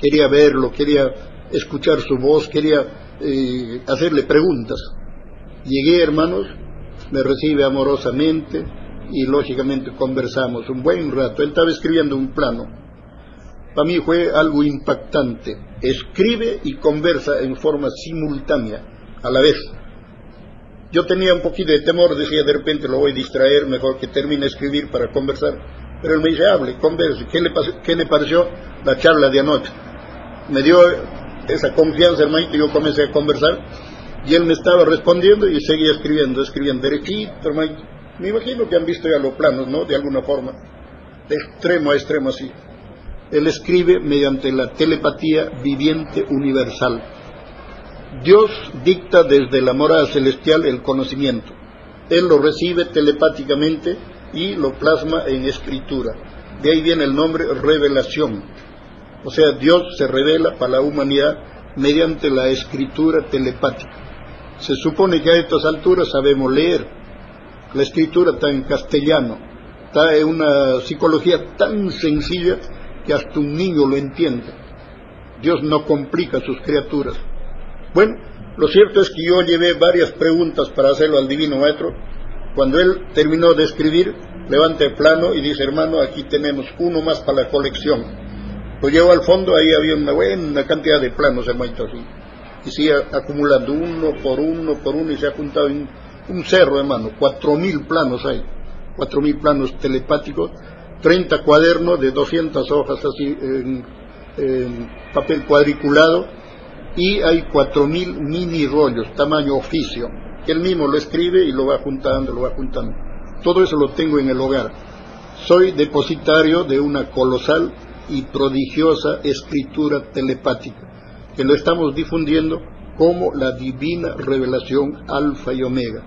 Quería verlo, quería escuchar su voz, quería eh, hacerle preguntas. Llegué, hermanos, me recibe amorosamente y lógicamente conversamos un buen rato. Él estaba escribiendo un plano. Para mí fue algo impactante. Escribe y conversa en forma simultánea, a la vez. Yo tenía un poquito de temor, decía de repente lo voy a distraer, mejor que termine de escribir para conversar. Pero él me dice, hable, converse. ¿Qué le, qué le pareció la charla de anoche? Me dio esa confianza, hermanito, yo comencé a conversar y él me estaba respondiendo y seguía escribiendo, escribiendo derechito, hermanito. Me imagino que han visto ya los planos, ¿no? De alguna forma, de extremo a extremo así. Él escribe mediante la telepatía viviente universal. Dios dicta desde la morada celestial el conocimiento. Él lo recibe telepáticamente y lo plasma en escritura. De ahí viene el nombre revelación. O sea, Dios se revela para la humanidad mediante la escritura telepática. Se supone que a estas alturas sabemos leer. La escritura está en castellano, está en una psicología tan sencilla que hasta un niño lo entiende. Dios no complica sus criaturas. Bueno, lo cierto es que yo llevé varias preguntas para hacerlo al Divino Maestro. Cuando él terminó de escribir, levanta el plano y dice, hermano, aquí tenemos uno más para la colección. Lo llevo al fondo, ahí había una buena cantidad de planos, hermanito, así. y sigue acumulando uno por uno por uno y se ha juntado un cerro, hermano, cuatro mil planos hay, cuatro mil planos telepáticos, 30 cuadernos de 200 hojas así en, papel cuadriculado y hay cuatro mil mini rollos, tamaño oficio, él mismo lo escribe y lo va juntando, lo va juntando. Todo eso lo tengo en el hogar. Soy depositario de una colosal y prodigiosa escritura telepática, que lo estamos difundiendo como la divina revelación alfa y omega,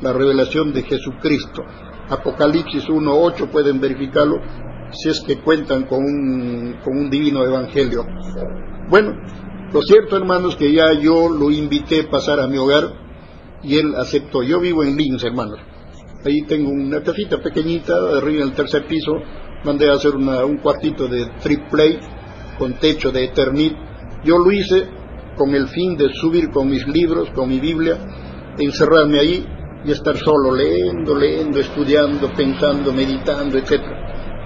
la revelación de Jesucristo. Apocalipsis 1.8 pueden verificarlo si es que cuentan con un, con un divino evangelio. Bueno, lo cierto hermanos que ya yo lo invité a pasar a mi hogar y él aceptó. Yo vivo en Linz, hermanos. Ahí tengo una casita pequeñita, arriba en el tercer piso, mandé a hacer un cuartito de triple con techo de Eternit. Yo lo hice con el fin de subir con mis libros, con mi Biblia, encerrarme ahí y estar solo leyendo, leyendo, estudiando, pensando, meditando, etc.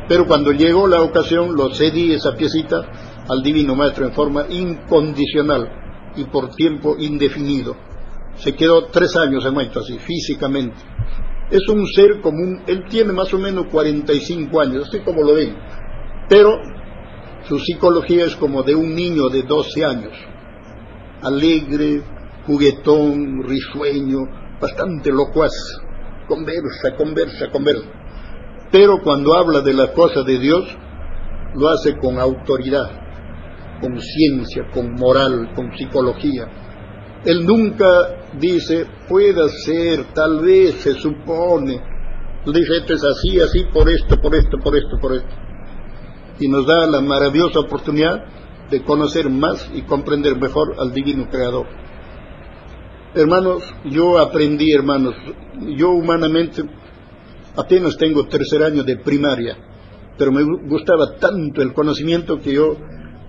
Pero cuando llegó la ocasión, lo cedí esa piecita al Divino Maestro en forma incondicional y por tiempo indefinido. Se quedó tres años en así, físicamente es un ser común, él tiene más o menos 45 años, así como lo ven, pero su psicología es como de un niño de 12 años, alegre, juguetón, risueño, bastante locuaz, conversa, conversa, conversa. Pero cuando habla de la cosa de Dios, lo hace con autoridad, con ciencia, con moral, con psicología. Él nunca dice, puede ser, tal vez, se supone. Dice, esto es así, así, por esto, por esto, por esto, por esto. Y nos da la maravillosa oportunidad de conocer más y comprender mejor al Divino Creador. Hermanos, yo aprendí, hermanos, yo humanamente apenas tengo tercer año de primaria, pero me gustaba tanto el conocimiento que yo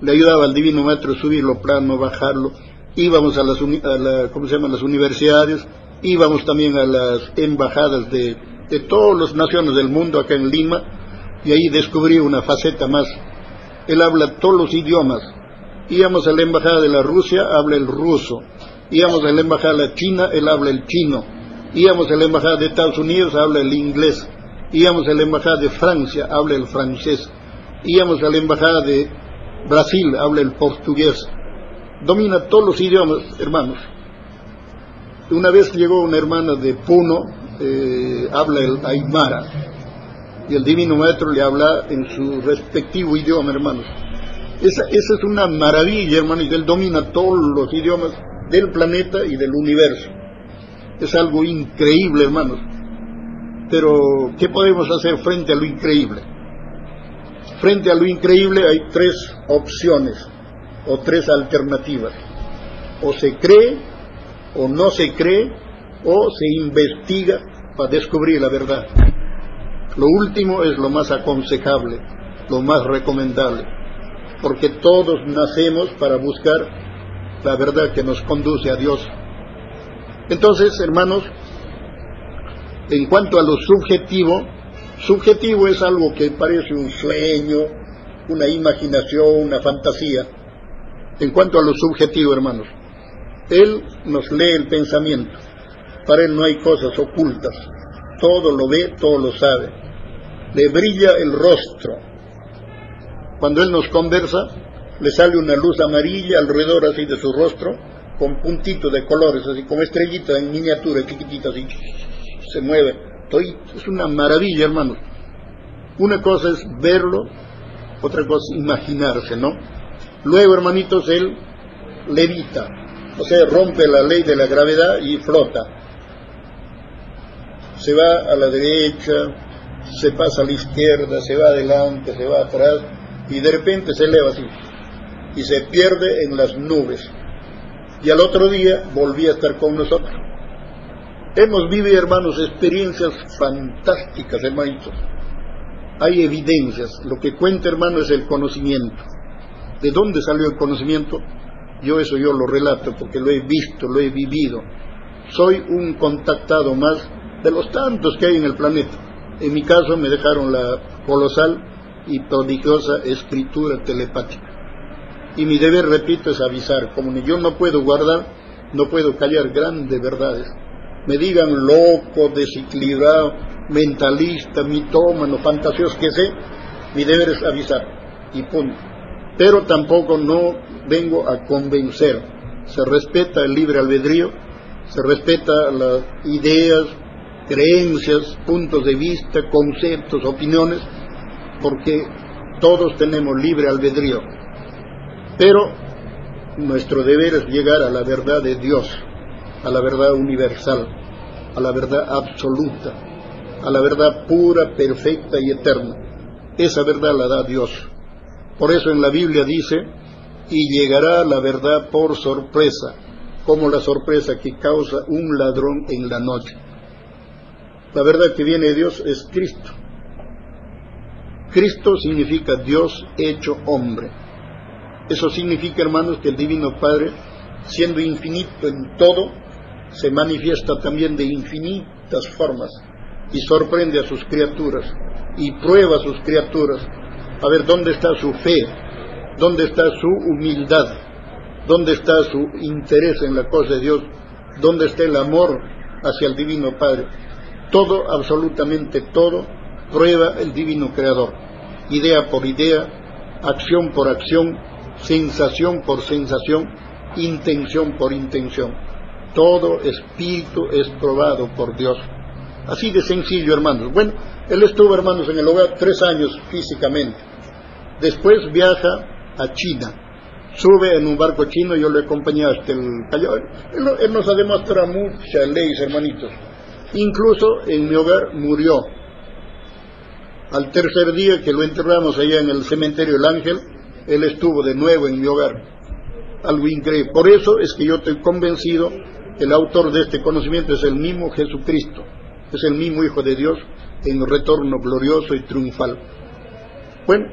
le ayudaba al Divino Maestro a subirlo plano, bajarlo, íbamos a las, ¿cómo se las universidades, íbamos también a las embajadas de, de todas las naciones del mundo acá en Lima, y ahí descubrí una faceta más. Él habla todos los idiomas. Íbamos a la embajada de la Rusia, habla el ruso. Íbamos a la embajada de China, él habla el chino. Íbamos a la embajada de Estados Unidos, habla el inglés. Íbamos a la embajada de Francia, habla el francés. Íbamos a la embajada de Brasil, habla el portugués domina todos los idiomas, hermanos. Una vez llegó una hermana de Puno, eh, habla el Aymara, y el Divino Maestro le habla en su respectivo idioma, hermanos. Esa, esa es una maravilla, hermanos, él domina todos los idiomas del planeta y del universo. Es algo increíble, hermanos. Pero, ¿qué podemos hacer frente a lo increíble? Frente a lo increíble hay tres opciones o tres alternativas. O se cree, o no se cree, o se investiga para descubrir la verdad. Lo último es lo más aconsejable, lo más recomendable, porque todos nacemos para buscar la verdad que nos conduce a Dios. Entonces, hermanos, en cuanto a lo subjetivo, subjetivo es algo que parece un sueño, una imaginación, una fantasía en cuanto a lo subjetivo, hermanos. Él nos lee el pensamiento. Para Él no hay cosas ocultas. Todo lo ve, todo lo sabe. Le brilla el rostro. Cuando Él nos conversa, le sale una luz amarilla alrededor así de su rostro, con puntitos de colores, así como estrellitas en miniatura, chiquititas, así se mueve. Es una maravilla, hermanos. Una cosa es verlo, otra cosa es imaginarse, ¿no? Luego, hermanitos, él levita, o sea, rompe la ley de la gravedad y flota. Se va a la derecha, se pasa a la izquierda, se va adelante, se va atrás, y de repente se eleva así, y se pierde en las nubes. Y al otro día volvía a estar con nosotros. Hemos vivido, hermanos, experiencias fantásticas, hermanitos. Hay evidencias. Lo que cuenta, hermano, es el conocimiento. ¿De dónde salió el conocimiento? Yo eso yo lo relato porque lo he visto, lo he vivido. Soy un contactado más de los tantos que hay en el planeta. En mi caso me dejaron la colosal y prodigiosa escritura telepática. Y mi deber, repito, es avisar. Como yo no puedo guardar, no puedo callar grandes verdades. Me digan loco, desequilibrado, mentalista, mitómano, fantasioso que sé, mi deber es avisar. Y punto. Pero tampoco no vengo a convencer. Se respeta el libre albedrío, se respeta las ideas, creencias, puntos de vista, conceptos, opiniones, porque todos tenemos libre albedrío. Pero nuestro deber es llegar a la verdad de Dios, a la verdad universal, a la verdad absoluta, a la verdad pura, perfecta y eterna. Esa verdad la da Dios. Por eso en la Biblia dice, y llegará la verdad por sorpresa, como la sorpresa que causa un ladrón en la noche. La verdad que viene de Dios es Cristo. Cristo significa Dios hecho hombre. Eso significa, hermanos, que el Divino Padre, siendo infinito en todo, se manifiesta también de infinitas formas y sorprende a sus criaturas y prueba a sus criaturas. A ver dónde está su fe, dónde está su humildad, dónde está su interés en la cosa de Dios, dónde está el amor hacia el Divino Padre. Todo, absolutamente todo, prueba el Divino Creador, idea por idea, acción por acción, sensación por sensación, intención por intención. Todo espíritu es probado por Dios. Así de sencillo, hermanos. Bueno, él estuvo, hermanos, en el hogar tres años físicamente. Después viaja a China. Sube en un barco chino, yo le acompañé hasta el Callao. Él, nos ha demostrado muchas leyes, hermanitos. Incluso en mi hogar murió. Al tercer día que lo enterramos allá en el cementerio del Ángel, él estuvo de nuevo en mi hogar. Algo increíble. Por eso es que yo estoy convencido que el autor de este conocimiento es el mismo Jesucristo, es el mismo Hijo de Dios en retorno glorioso y triunfal. Bueno,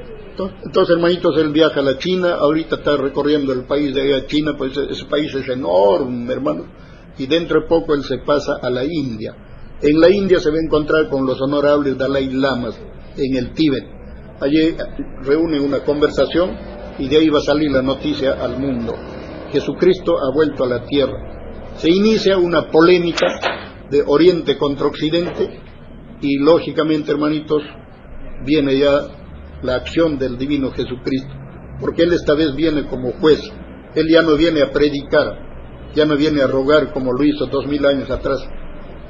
entonces hermanitos, él viaja a la China, ahorita está recorriendo el país de allá, China, pues ese país es enorme, hermano, y dentro de poco él se pasa a la India. En la India se va a encontrar con los honorables Dalai Lamas en el Tíbet Allí reúnen una conversación y de ahí va a salir la noticia al mundo. Jesucristo ha vuelto a la tierra. Se inicia una polémica de Oriente contra Occidente y lógicamente, hermanitos, viene ya la acción del divino Jesucristo, porque Él esta vez viene como juez. Él ya no viene a predicar, ya no viene a rogar como lo hizo dos mil años atrás.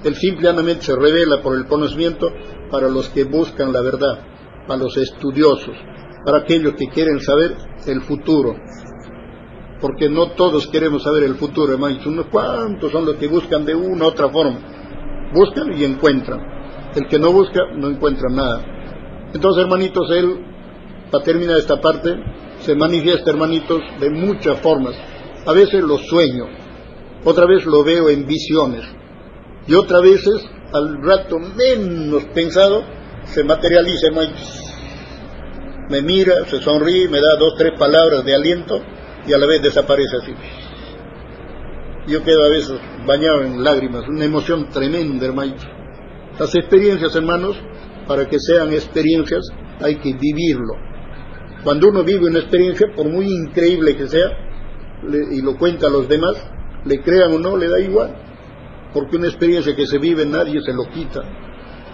Él simplemente se revela por el conocimiento para los que buscan la verdad para los estudiosos, para aquellos que quieren saber el futuro. Porque no todos queremos saber el futuro, hermanos. Unos cuantos son los que buscan de una u otra forma. Buscan y encuentran. El que no busca no encuentra nada. Entonces, hermanitos, él, para terminar esta parte, se manifiesta, hermanitos, de muchas formas. A veces lo sueño, otra vez lo veo en visiones, y otras veces, al rato menos pensado, se materializa, me mira, se sonríe, me da dos, tres palabras de aliento y a la vez desaparece así. Yo quedo a veces bañado en lágrimas, una emoción tremenda, hermano. Las experiencias, hermanos, para que sean experiencias, hay que vivirlo. Cuando uno vive una experiencia, por muy increíble que sea, y lo cuenta a los demás, le crean o no, le da igual. Porque una experiencia que se vive nadie se lo quita.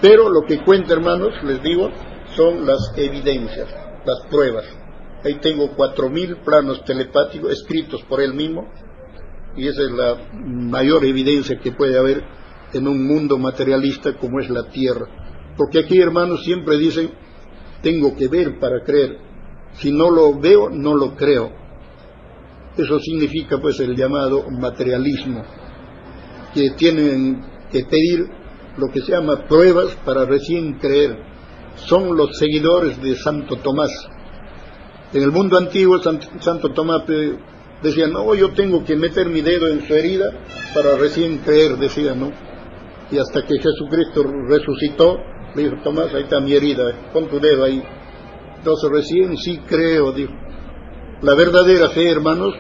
Pero lo que cuenta, hermanos, les digo, son las evidencias, las pruebas. Ahí tengo cuatro mil planos telepáticos escritos por él mismo y esa es la mayor evidencia que puede haber en un mundo materialista como es la Tierra. Porque aquí, hermanos, siempre dicen, tengo que ver para creer. Si no lo veo, no lo creo. Eso significa pues el llamado materialismo, que tienen que pedir lo que se llama pruebas para recién creer. Son los seguidores de Santo Tomás. En el mundo antiguo, Santo Tomás decía, no, yo tengo que meter mi dedo en su herida para recién creer, decía, ¿no? Y hasta que Jesucristo resucitó, le dijo, Tomás, ahí está mi herida, pon tu dedo ahí. Entonces recién sí creo, dijo. La verdadera fe, hermanos,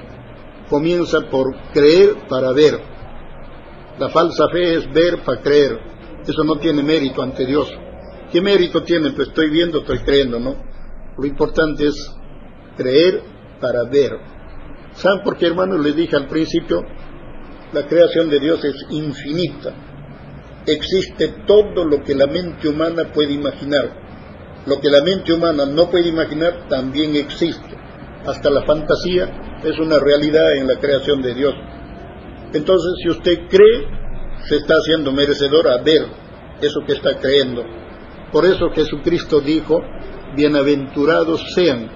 comienza por creer para ver. La falsa fe es ver para creer. Eso no tiene mérito ante Dios. ¿Qué mérito tiene? Pues estoy viendo, estoy creyendo, ¿no? Lo importante es creer para ver. ¿Saben por qué, hermanos? Les dije al principio, la creación de Dios es infinita. Existe todo lo que la mente humana puede imaginar. Lo que la mente humana no puede imaginar también existe. Hasta la fantasía es una realidad en la creación de Dios. Entonces, si usted cree, se está haciendo merecedor a ver eso que está creyendo. Por eso Jesucristo dijo, bienaventurados sean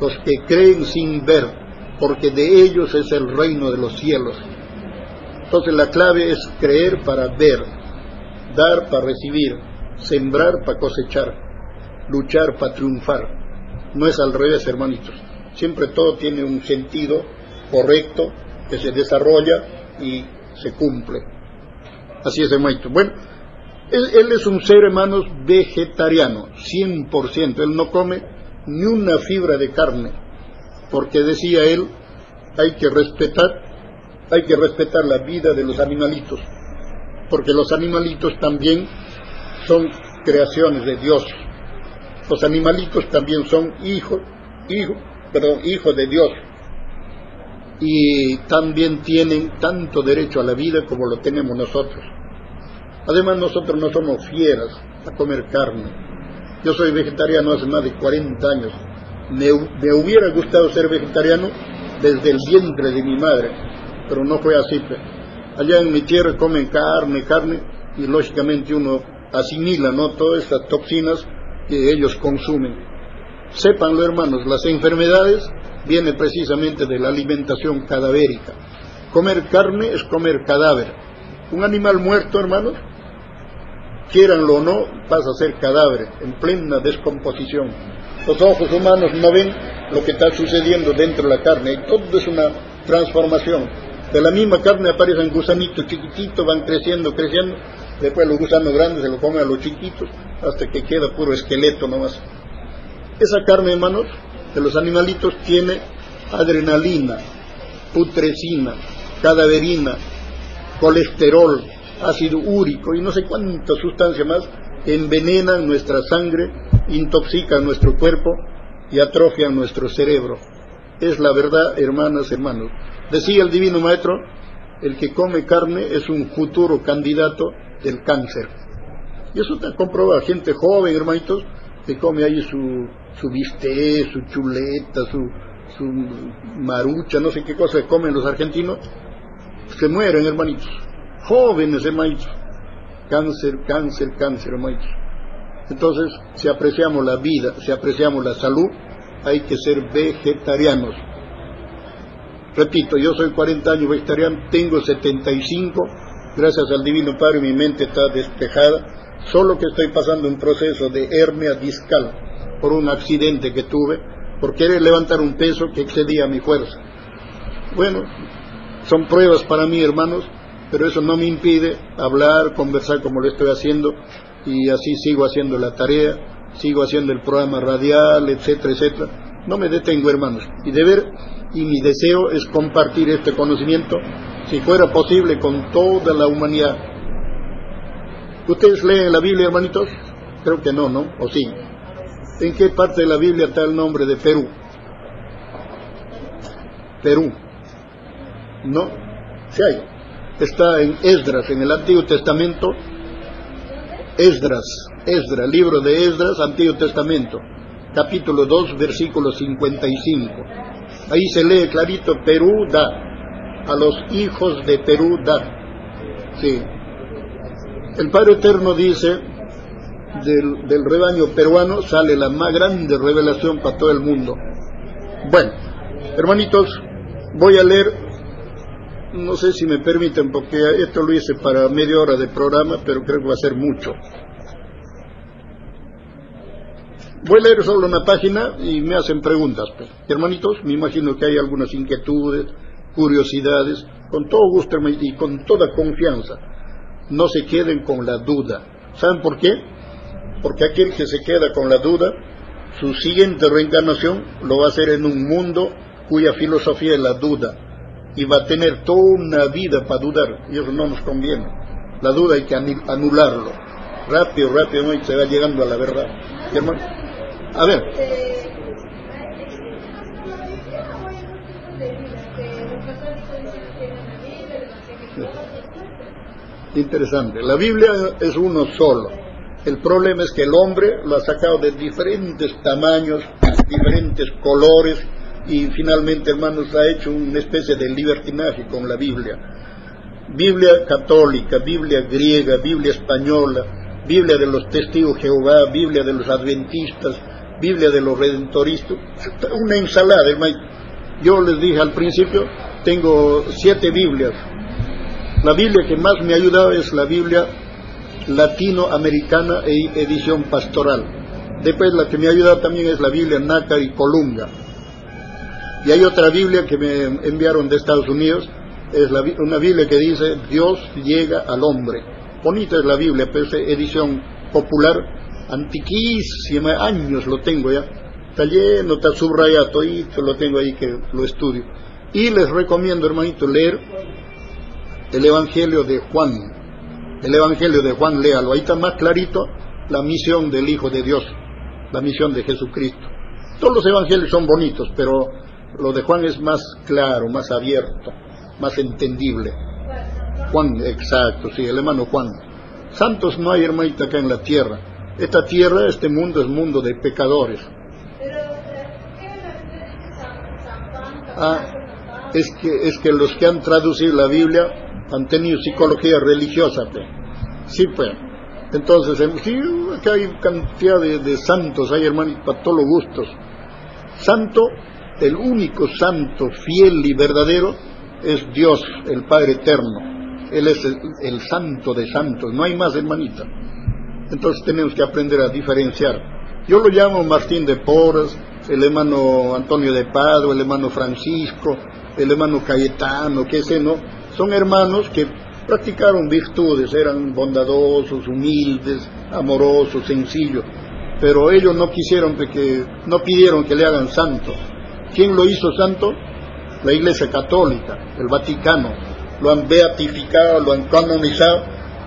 los que creen sin ver, porque de ellos es el reino de los cielos. Entonces la clave es creer para ver, dar para recibir, sembrar para cosechar, luchar para triunfar. No es al revés, hermanitos. Siempre todo tiene un sentido correcto que se desarrolla y se cumple. Así es, hermanito. Bueno, él, es un ser, hermanos, vegetariano, 100%. Él no come ni una fibra de carne, porque decía él, hay que respetar, hay que respetar la vida de los animalitos, porque los animalitos también son creaciones de Dios. Los animalitos también son hijos, hijos, perdón, hijos de Dios. Y también tienen tanto derecho a la vida como lo tenemos nosotros. Además nosotros no somos fieras a comer carne. Yo soy vegetariano hace más de 40 años. Me, hubiera gustado ser vegetariano desde el vientre de mi madre, pero no fue así. Pues. Allá en mi tierra comen carne, carne, y lógicamente uno asimila ¿no? todas estas toxinas que ellos consumen. Sépanlo hermanos, las enfermedades vienen precisamente de la alimentación cadavérica. Comer carne es comer cadáver. Un animal muerto, hermanos, quieranlo o no, pasa a ser cadáver en plena descomposición. Los ojos humanos no ven lo que está sucediendo dentro de la carne y todo es una transformación. De la misma carne aparecen gusanitos chiquititos, van creciendo, creciendo, después los gusanos grandes se lo comen a los chiquitos hasta que queda puro esqueleto nomás. Esa carne, hermanos, de los animalitos tiene adrenalina, putrescina, cadaverina, colesterol, ácido úrico y no sé cuántas sustancias más envenenan nuestra sangre, intoxican nuestro cuerpo y atrofian nuestro cerebro. Es la verdad, hermanas, hermanos. Decía el Divino Maestro, el que come carne es un futuro candidato del cáncer. Y eso está comprobado. Gente joven, hermanitos, que come ahí su, su bistec, su chuleta, su, su marucha, no sé qué cosa comen los argentinos, se mueren, hermanitos jóvenes, hermanitos. Cáncer, cáncer, cáncer, hermanitos. Entonces, si apreciamos la vida, si apreciamos la salud, hay que ser vegetarianos. Repito, yo soy 40 años vegetariano, tengo 75, gracias al Divino Padre mi mente está despejada, solo que estoy pasando un proceso de hernia discal por un accidente que tuve, por querer levantar un peso que excedía mi fuerza. Bueno, son pruebas para mí, hermanos, pero eso no me impide hablar, conversar como lo estoy haciendo y así sigo haciendo la tarea, sigo haciendo el programa radial, etcétera, etcétera. No me detengo, hermanos. Y deber y mi deseo es compartir este conocimiento, si fuera posible, con toda la humanidad. ¿Ustedes leen la Biblia, hermanitos? Creo que no, ¿no? ¿O sí? ¿En qué parte de la Biblia está el nombre de Perú? Perú. ¿No? Sí hay está en Esdras, en el Antiguo Testamento. Esdras, Esdras, libro de Esdras, Antiguo Testamento, capítulo 2, versículo 55. Ahí se lee clarito, Perú da, a los hijos de Perú da. Sí. El Padre Eterno dice, del, del rebaño peruano sale la más grande revelación para todo el mundo. Bueno, hermanitos, voy a leer no sé si me permiten, porque esto lo hice para media hora de programa, pero creo que va a ser mucho. Voy a leer solo una página y me hacen preguntas. Pues. Hermanitos, me imagino que hay algunas inquietudes, curiosidades, con todo gusto y con toda confianza. No se queden con la duda. ¿Saben por qué? porque aquel que se queda con la duda, su siguiente reencarnación lo va a hacer en un mundo cuya filosofía es la duda y va a tener toda una vida para dudar y eso no nos conviene. La duda hay que anularlo. Rápido, rápido, ¿no? se va llegando a la verdad. A ver. Eh, Interesante. La Biblia es uno solo el problema es que el hombre lo ha sacado de diferentes tamaños, diferentes colores y finalmente, hermanos, ha hecho una especie de libertinaje con la Biblia. Biblia católica, Biblia griega, Biblia española, Biblia de los testigos Jehová, Biblia de los adventistas, Biblia de los redentoristas, una ensalada, hermano. Yo les dije al principio, tengo siete Biblias. La Biblia que más me ha es la Biblia latinoamericana e edición pastoral. Después la que me ha ayudado también es la Biblia Nácar y Colunga. Y hay otra Biblia que me enviaron de Estados Unidos, es una Biblia que dice Dios llega al hombre. Bonita es la Biblia, pero es edición popular, antiquísima, años lo tengo ya. Está lleno, está subrayado, y lo tengo ahí que lo estudio. Y les recomiendo, hermanito, leer el Evangelio de Juan. El Evangelio de Juan, léalo. Ahí está más clarito la misión del Hijo de Dios, la misión de Jesucristo. Todos los evangelios son bonitos, pero lo de Juan es más claro, más abierto, más entendible. Juan, exacto, sí, el hermano Juan. Santos no hay hermanita acá en la tierra. Esta tierra, este mundo es mundo de pecadores. Ah, es que, es que los que han traducido la Biblia han tenido psicología religiosa. Pues. Sí, pues. Entonces, sí, acá hay cantidad de, santos, hay hermanos para todos los gustos. Santo, el único santo fiel y verdadero es Dios, el Padre Eterno. Él es el, santo de santos, no hay más hermanita. Entonces tenemos que aprender a diferenciar. Yo lo llamo Martín de Porras, el hermano Antonio de Padua, el hermano Francisco, el hermano Cayetano, que sé, ¿no? Son hermanos que practicaron virtudes, eran bondadosos, humildes, amorosos, sencillos, pero ellos no quisieron que, no pidieron que le hagan santo. ¿Quién lo hizo santo? La Iglesia Católica, el Vaticano. Lo han beatificado, lo han canonizado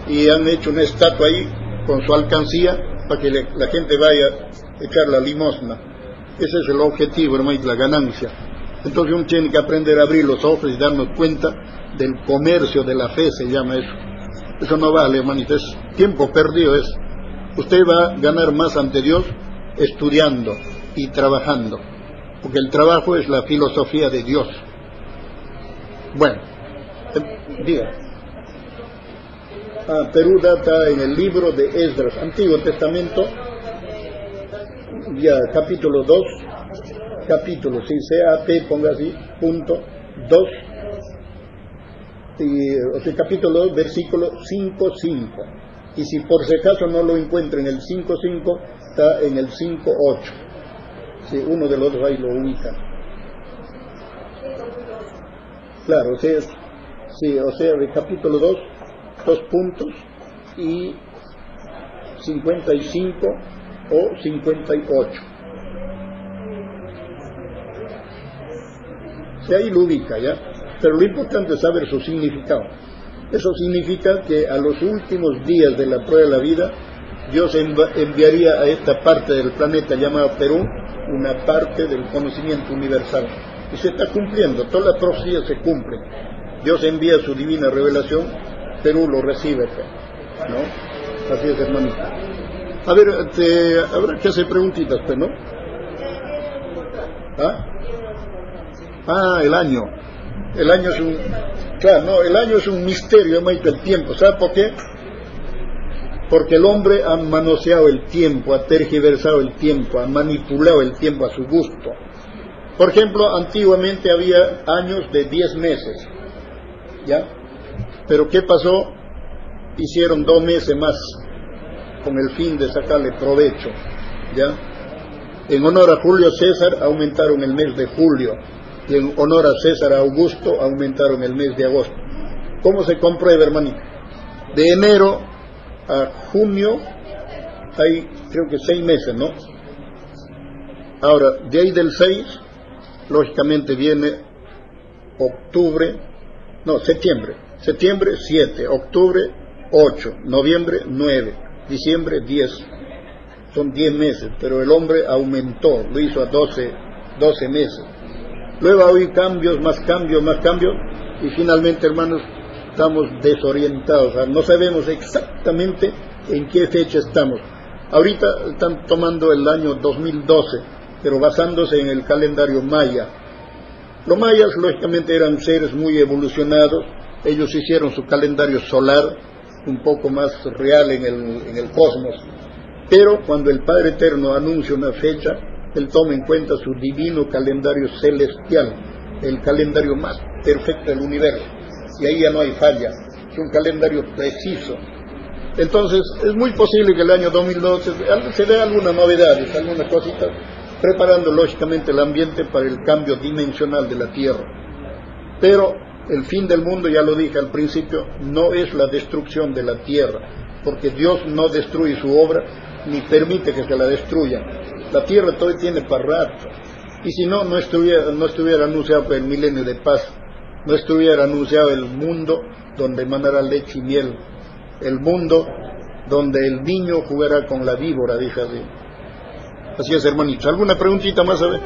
y han hecho una estatua ahí con su alcancía para que la gente vaya a echar la limosna. Ese es el objetivo, hermano, la ganancia. Entonces uno tiene que aprender a abrir los ojos y darnos cuenta del comercio de la fe, se llama eso. Eso no vale, hermanito, es tiempo perdido. Es. Usted va a ganar más ante Dios estudiando y trabajando, porque el trabajo es la filosofía de Dios. Bueno, eh, diga. Ah, Perú data en el libro de Esdras, Antiguo Testamento, ya capítulo 2, capítulo, sí, CAP, ponga así, punto 2, y, o sea, capítulo 2, versículo 5, 5. Y si por si acaso no lo encuentra en el 5, 5, está en el 5, 8. Sí, uno de los dos ahí lo ubica. Claro, o sea, sí, o sea, de capítulo 2, dos puntos y 55 o 58. Ahí lo ubica, ¿ya? Pero lo importante es saber su significado. Eso significa que a los últimos días de la prueba de la vida, Dios enviaría a esta parte del planeta llamado Perú una parte del conocimiento universal. Y se está cumpliendo, todas las profecías se cumplen. Dios envía su divina revelación, Perú lo recibe, ¿no? Así es, hermanita. A ver, te, habrá que hacer preguntitas, pues, ¿no? ¿Ah? Ah, el año. El año es un, claro, no, el año es un misterio, el tiempo. ¿Sabe por qué? Porque el hombre ha manoseado el tiempo, ha tergiversado el tiempo, ha manipulado el tiempo a su gusto. Por ejemplo, antiguamente había años de 10 meses, ¿ya? Pero ¿qué pasó? Hicieron dos meses más con el fin de sacarle provecho, ¿ya? En honor a Julio César aumentaron el mes de julio y en honor a César Augusto aumentaron el mes de agosto. ¿Cómo se comprueba, hermanito? De enero a junio hay creo que seis meses, ¿no? Ahora, de ahí del 6, lógicamente viene octubre, no, septiembre. Septiembre 7, octubre 8, noviembre 9, diciembre 10. Son 10 meses, pero el hombre aumentó, lo hizo a 12, 12 meses. Luego hay cambios, más cambios, más cambios, y finalmente, hermanos, estamos desorientados, no sabemos exactamente en qué fecha estamos. Ahorita están tomando el año 2012, pero basándose en el calendario maya. Los mayas, lógicamente, eran seres muy evolucionados, ellos hicieron su calendario solar, un poco más real en el, en el cosmos, pero cuando el Padre Eterno anuncia una fecha, Él toma en cuenta su divino calendario celestial, el calendario más perfecto del universo, y ahí ya no hay falla, es un calendario preciso, entonces, es muy posible que el año 2012 se dé alguna novedad, alguna cosita, preparando lógicamente el ambiente para el cambio dimensional de la Tierra. Pero el fin del mundo, ya lo dije al principio, no es la destrucción de la Tierra, porque Dios no destruye su obra ni permite que se la destruya. La Tierra todavía tiene para rato. Y si no, no estuviera, no estuviera anunciado el milenio de paz, no estuviera anunciado el mundo donde mandará leche y miel, el mundo donde el niño jugará con la víbora, dijo así. Así es, hermanitos. ¿Alguna preguntita más? A ver?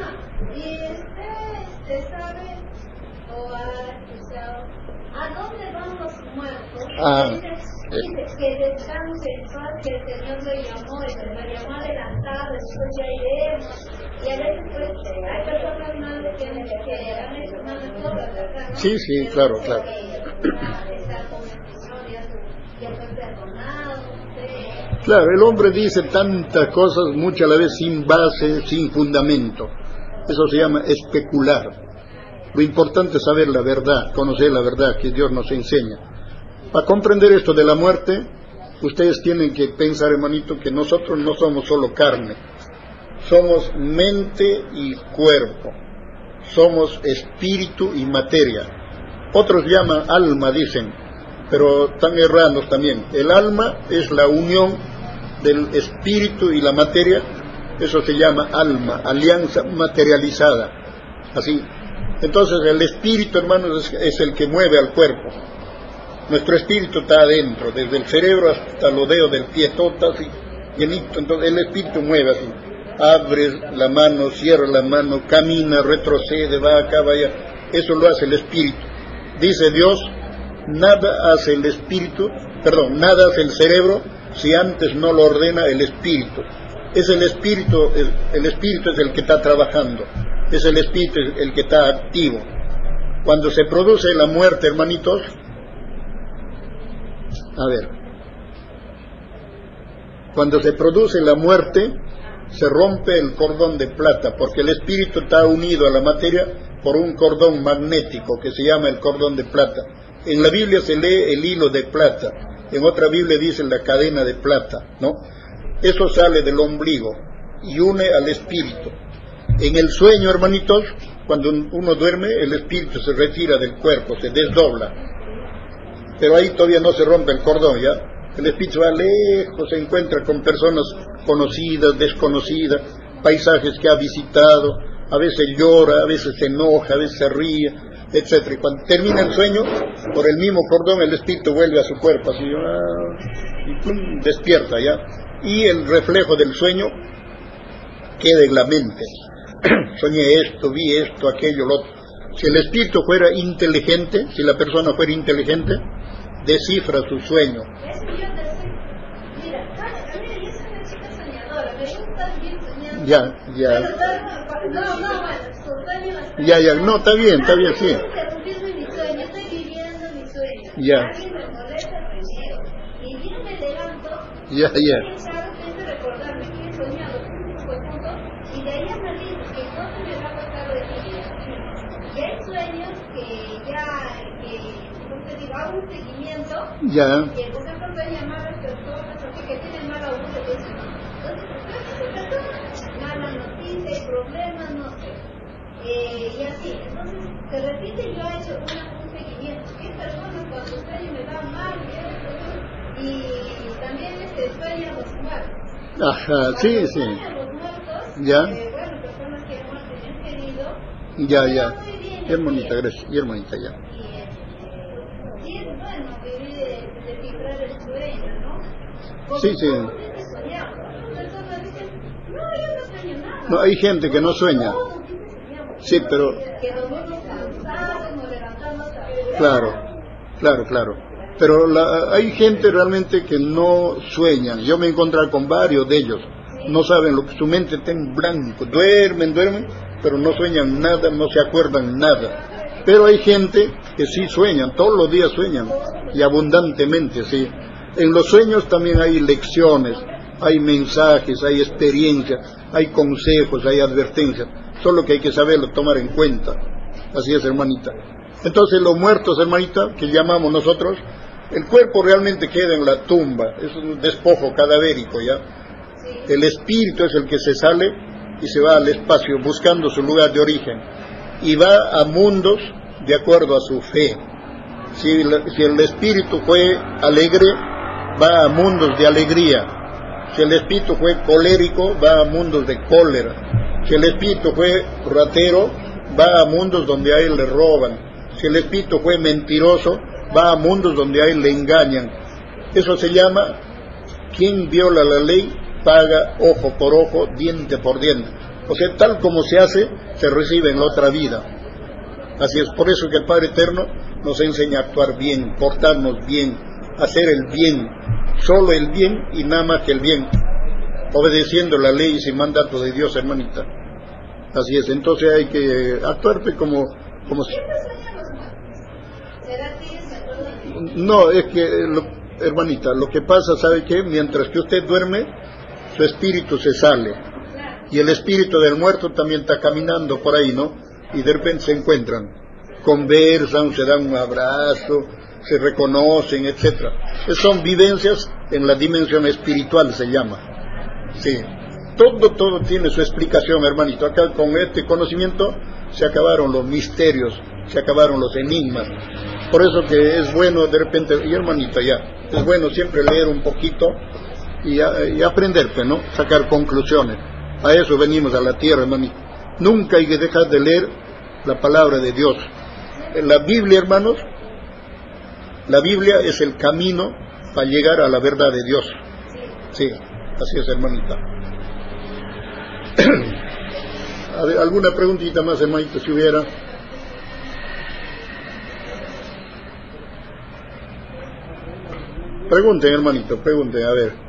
¿Y usted sabe o ha escuchado a dónde van los muertos? Ah, que descanse en paz, que el Señor lo llamó, y se lo llamó adelantado, después ya iremos. Y a veces, pues, hay personas más que, que han hecho malas cosas, ¿verdad? ¿no? Sí, sí, claro, claro. Claro, el hombre dice tantas cosas, muchas a la vez sin base, sin fundamento. Eso se llama especular. Lo importante es saber la verdad, conocer la verdad que Dios nos enseña. Para comprender esto de la muerte, ustedes tienen que pensar, hermanito, que nosotros no somos solo carne, somos mente y cuerpo, somos espíritu y materia. Otros llaman alma, dicen, pero están errados también. El alma es la unión del espíritu y la materia, eso se llama alma, alianza materializada. Así. Entonces el espíritu, hermanos, es, es el que mueve al cuerpo. Nuestro espíritu está adentro, desde el cerebro hasta los dedos del pie, todo así, llenito. Entonces el espíritu mueve así. Abre la mano, cierra la mano, camina, retrocede, va acá, va allá. Eso lo hace el espíritu. Dice Dios, nada hace el espíritu, perdón, nada hace el cerebro si antes no lo ordena el espíritu. Es el espíritu, el, el espíritu es el que está trabajando, es el espíritu el que está activo. Cuando se produce la muerte, hermanitos, a ver, cuando se produce la muerte, se rompe el cordón de plata, porque el espíritu está unido a la materia por un cordón magnético que se llama el cordón de plata. En la Biblia se lee el hilo de plata, en otra Biblia dice la cadena de plata, ¿no? Eso sale del ombligo y une al espíritu. En el sueño, hermanitos, cuando uno duerme, el espíritu se retira del cuerpo, se desdobla. Pero ahí todavía no se rompe el cordón, ¿ya? El espíritu va lejos, se encuentra con personas conocidas, desconocidas, paisajes que ha visitado, a veces llora, a veces se enoja, a veces se ríe, etc. Y cuando termina el sueño, por el mismo cordón el espíritu vuelve a su cuerpo, así, ah, y despierta ya. Y el reflejo del sueño queda en la mente. *clears throat* Soñé esto, vi esto, aquello, lo otro. Si el espíritu fuera inteligente, si la persona fuera inteligente, descifra su sueño. Ya, ya. Ya, ya, no, está bien, está bien, sí. Ya. Ya, ya. Y por punto. Y de me va a de. Y hay sueños que ya, que, como te digo, hago un seguimiento. Ya, Y por ejemplo sueña malas personas, así que tienen mala uso de eso. Entonces, ¿qué persona? Mala noticia, hay problemas, no sé. Eh, y así, entonces, se repite, yo he hecho una, un seguimiento. ¿Qué personas cuando sueño me va mal? Y, y también este, sueñan los muertos. ajá, sí, sí. los muertos, Ya. eh, bueno, personas que hemos tenido querido, Ya, me ya. bien Y hermanita, gracias. Y hermanita, ya. y este, sí es bueno de, Sí, sí. no, hay gente que no sueña. Sí, pero, claro, Claro, claro. Pero hay gente realmente que no sueña. Yo me he encontrado con varios de ellos. No saben lo que su mente está en blanco. Duermen, duermen, pero no sueñan nada, no se acuerdan nada. Pero hay gente que sí sueñan, todos los días sueñan, y abundantemente, sí. En los sueños también hay lecciones, hay mensajes, hay experiencias, hay consejos, hay advertencias. Solo que hay que saberlo tomar en cuenta. Así es, hermanita. Entonces los muertos, hermanita, que llamamos nosotros, el cuerpo realmente queda en la tumba, es un despojo cadavérico ya. El espíritu es el que se sale y se va al espacio buscando su lugar de origen y va a mundos de acuerdo a su fe. Si el, espíritu fue alegre, va a mundos de alegría. Si el espíritu fue colérico, va a mundos de cólera. Si el espíritu fue ratero, va a mundos donde a él le roban. Si el espíritu fue mentiroso, va a mundos donde a él le engañan. Eso se llama quien viola la ley paga ojo por ojo, diente por diente. O sea, tal como se hace, se recibe en la otra vida. Así es por eso que el Padre Eterno nos enseña a actuar bien, portarnos bien, hacer el bien, solo el bien y nada más que el bien, obedeciendo la ley y mandato de Dios, hermanita. Así es, entonces hay que actuarte como... como no, es que, hermanita, lo que pasa, ¿sabe qué? Mientras que usted duerme, su espíritu se sale. Y el espíritu del muerto también está caminando por ahí, ¿no? y de repente se encuentran, conversan, se dan un abrazo, se reconocen, etcétera. Son vivencias en la dimensión espiritual, se llama. Sí. Todo, todo tiene su explicación, hermanito. Acá con este conocimiento se acabaron los misterios, se acabaron los enigmas. Por eso que es bueno de repente, y hermanito ya, es bueno siempre leer un poquito y, y aprender, ¿no? Sacar conclusiones. A eso venimos a la tierra, hermanito. Nunca hay que dejar de leer la palabra de Dios. La Biblia, hermanos, la Biblia es el camino para llegar a la verdad de Dios. Sí, así es, hermanita. *clears throat* ¿Alguna preguntita más, hermanito, si hubiera? Pregunten, hermanito, pregunten, a ver.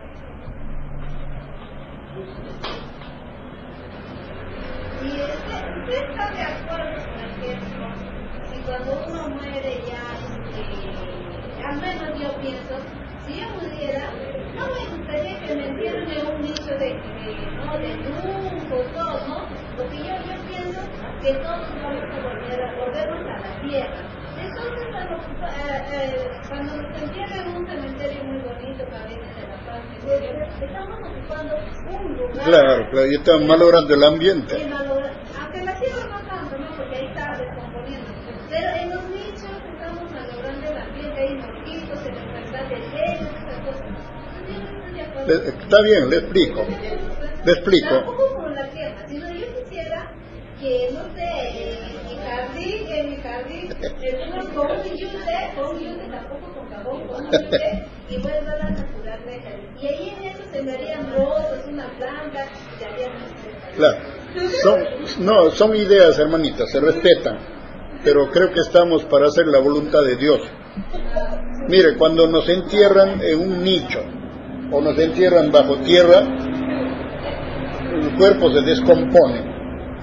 Que todos vamos a volver a, volvernos a la tierra. Entonces, cuando, eh, eh, nos entierran en un cementerio muy bonito viene de la paz, estamos ocupando un lugar. Claro, claro, y están malogrando el ambiente. Aunque la tierra no tanto, ¿no? Porque ahí está descomponiendo. Pero en los nichos estamos malogrando el ambiente, hay mosquitos, se les de leyes, esas cosas. Está bien, le explico. Le explico. Tampoco por la tierra, sino yo quisiera que, no sé, mi jardín, en mi jardín, estemos con yute, con yute, tampoco con cajón, con yute, y vuelva a naturalmente. Y ahí en eso se me harían rosas, una planta, y harían Claro. Son, no, son ideas, hermanitas, se respetan, pero creo que estamos para hacer la voluntad de Dios. Mire, cuando nos entierran en un nicho o nos entierran bajo tierra, el cuerpo se descompone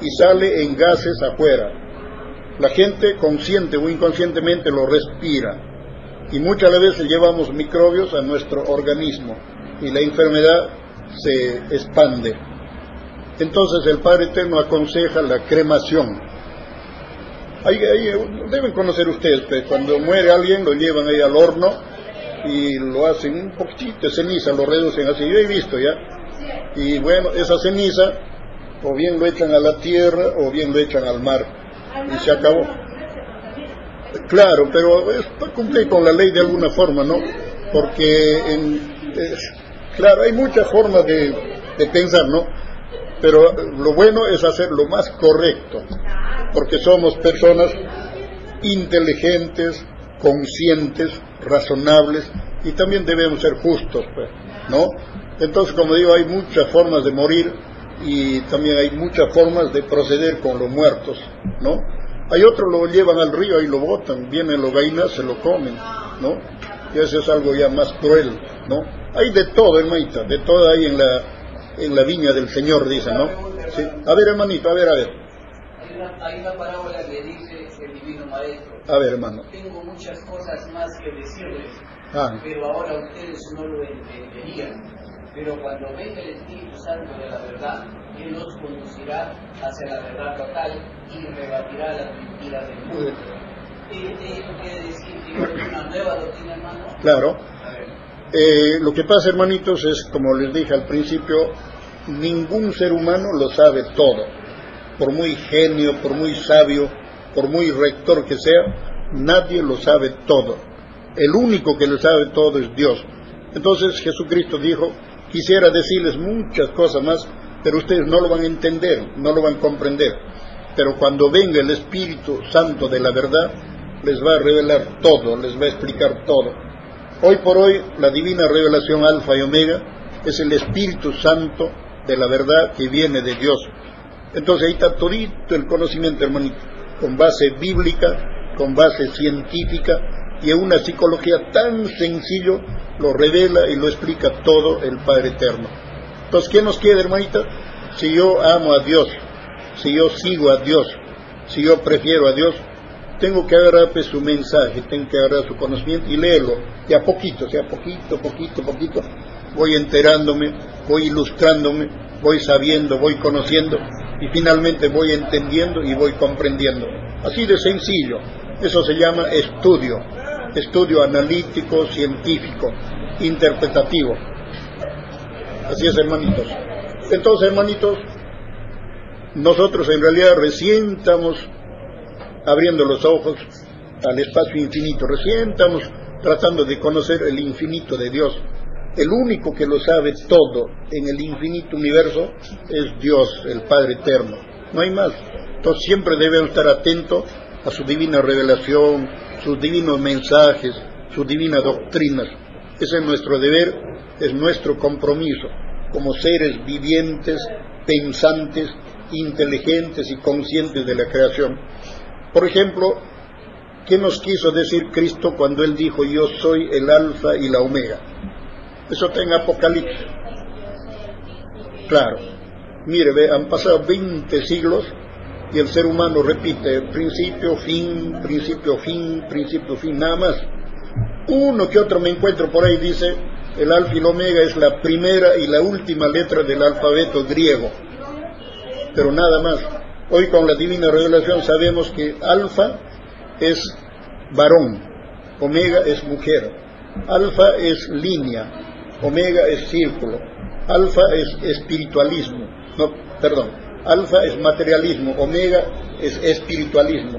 y sale en gases afuera. La gente consciente o inconscientemente lo respira y muchas veces llevamos microbios a nuestro organismo y la enfermedad se expande. Entonces el Padre Eterno aconseja la cremación. deben conocer ustedes, que cuando muere alguien lo llevan ahí al horno y lo hacen un poquitito de ceniza, lo reducen así. Yo he visto ya. Y bueno, esa ceniza o bien lo echan a la tierra o bien lo echan al mar y se acabó. Claro, pero es para cumplir con la ley de alguna forma, ¿no? Porque, en, claro, hay muchas formas de, de pensar, ¿no? Pero lo bueno es hacer lo más correcto, porque somos personas inteligentes, conscientes, razonables y también debemos ser justos, pues, ¿no? Entonces, como digo, hay muchas formas de morir y también hay muchas formas de proceder con los muertos, ¿no? Hay otros lo llevan al río y lo botan, vienen los gallinas, se lo comen, ¿no? Y eso es algo ya más cruel, ¿no? Hay de todo, hermanita, de todo hay en la, en la viña del Señor, dice, ¿no? Sí. A ver, hermanito, a ver, a ver. Hay una, hay una parábola que dice el Divino Maestro. A ver, hermano. Tengo muchas cosas más que decirles, Ah, pero ahora ustedes no lo entenderían. Pero cuando venga el Espíritu Santo de la verdad, Él los conducirá hacia la verdad total y rebatirá las mentiras del mundo. ¿Qué esto quiere decir que es una nueva doctrina, hermano? claro. Eh, lo que pasa, hermanitos, es, como les dije al principio, ningún ser humano lo sabe todo. Por muy genio, por muy sabio, por muy rector que sea, nadie lo sabe todo. El único que lo sabe todo es Dios. Entonces Jesucristo dijo, quisiera decirles muchas cosas más, pero ustedes no lo van a entender, no lo van a comprender. Pero cuando venga el Espíritu Santo de la verdad, les va a revelar todo, les va a explicar todo. Hoy por hoy, la divina revelación alfa y omega es el Espíritu Santo de la verdad que viene de Dios. Entonces ahí está todito el conocimiento, hermanito, con base bíblica, con base científica y en una psicología tan sencillo lo revela y lo explica todo el Padre Eterno. Entonces, ¿qué nos queda, hermanita? Si yo amo a Dios, si yo sigo a Dios, si yo prefiero a Dios, tengo que agarrar pues, su mensaje, tengo que agarrar su conocimiento y leerlo, y a poquito, o sea, poquito, poquito, poquito, voy enterándome, voy ilustrándome, voy sabiendo, voy conociendo, y finalmente voy entendiendo y voy comprendiendo. Así de sencillo, eso se llama estudio, estudio analítico, científico, interpretativo. Así es, hermanitos. Entonces, hermanitos, nosotros en realidad recién estamos abriendo los ojos al espacio infinito, recién estamos tratando de conocer el infinito de Dios. El único que lo sabe todo en el infinito universo es Dios, el Padre Eterno. No hay más. Entonces siempre debemos estar atentos a su divina revelación, sus divinos mensajes, sus divinas doctrinas. Ese es nuestro deber, es nuestro compromiso como seres vivientes, pensantes, inteligentes y conscientes de la creación. Por ejemplo, ¿qué nos quiso decir Cristo cuando Él dijo yo soy el alfa y la omega? Eso está en Apocalipsis. Claro. Mire, ve, han pasado 20 siglos y el ser humano repite principio, fin, principio, fin, principio, fin, nada más. Uno que otro me encuentro por ahí dice el alfa y el omega es la primera y la última letra del alfabeto griego, pero nada más. Hoy con la divina revelación sabemos que alfa es varón, omega es mujer, alfa es línea, omega es círculo, alfa es espiritualismo, no, perdón, alfa es materialismo, omega es espiritualismo,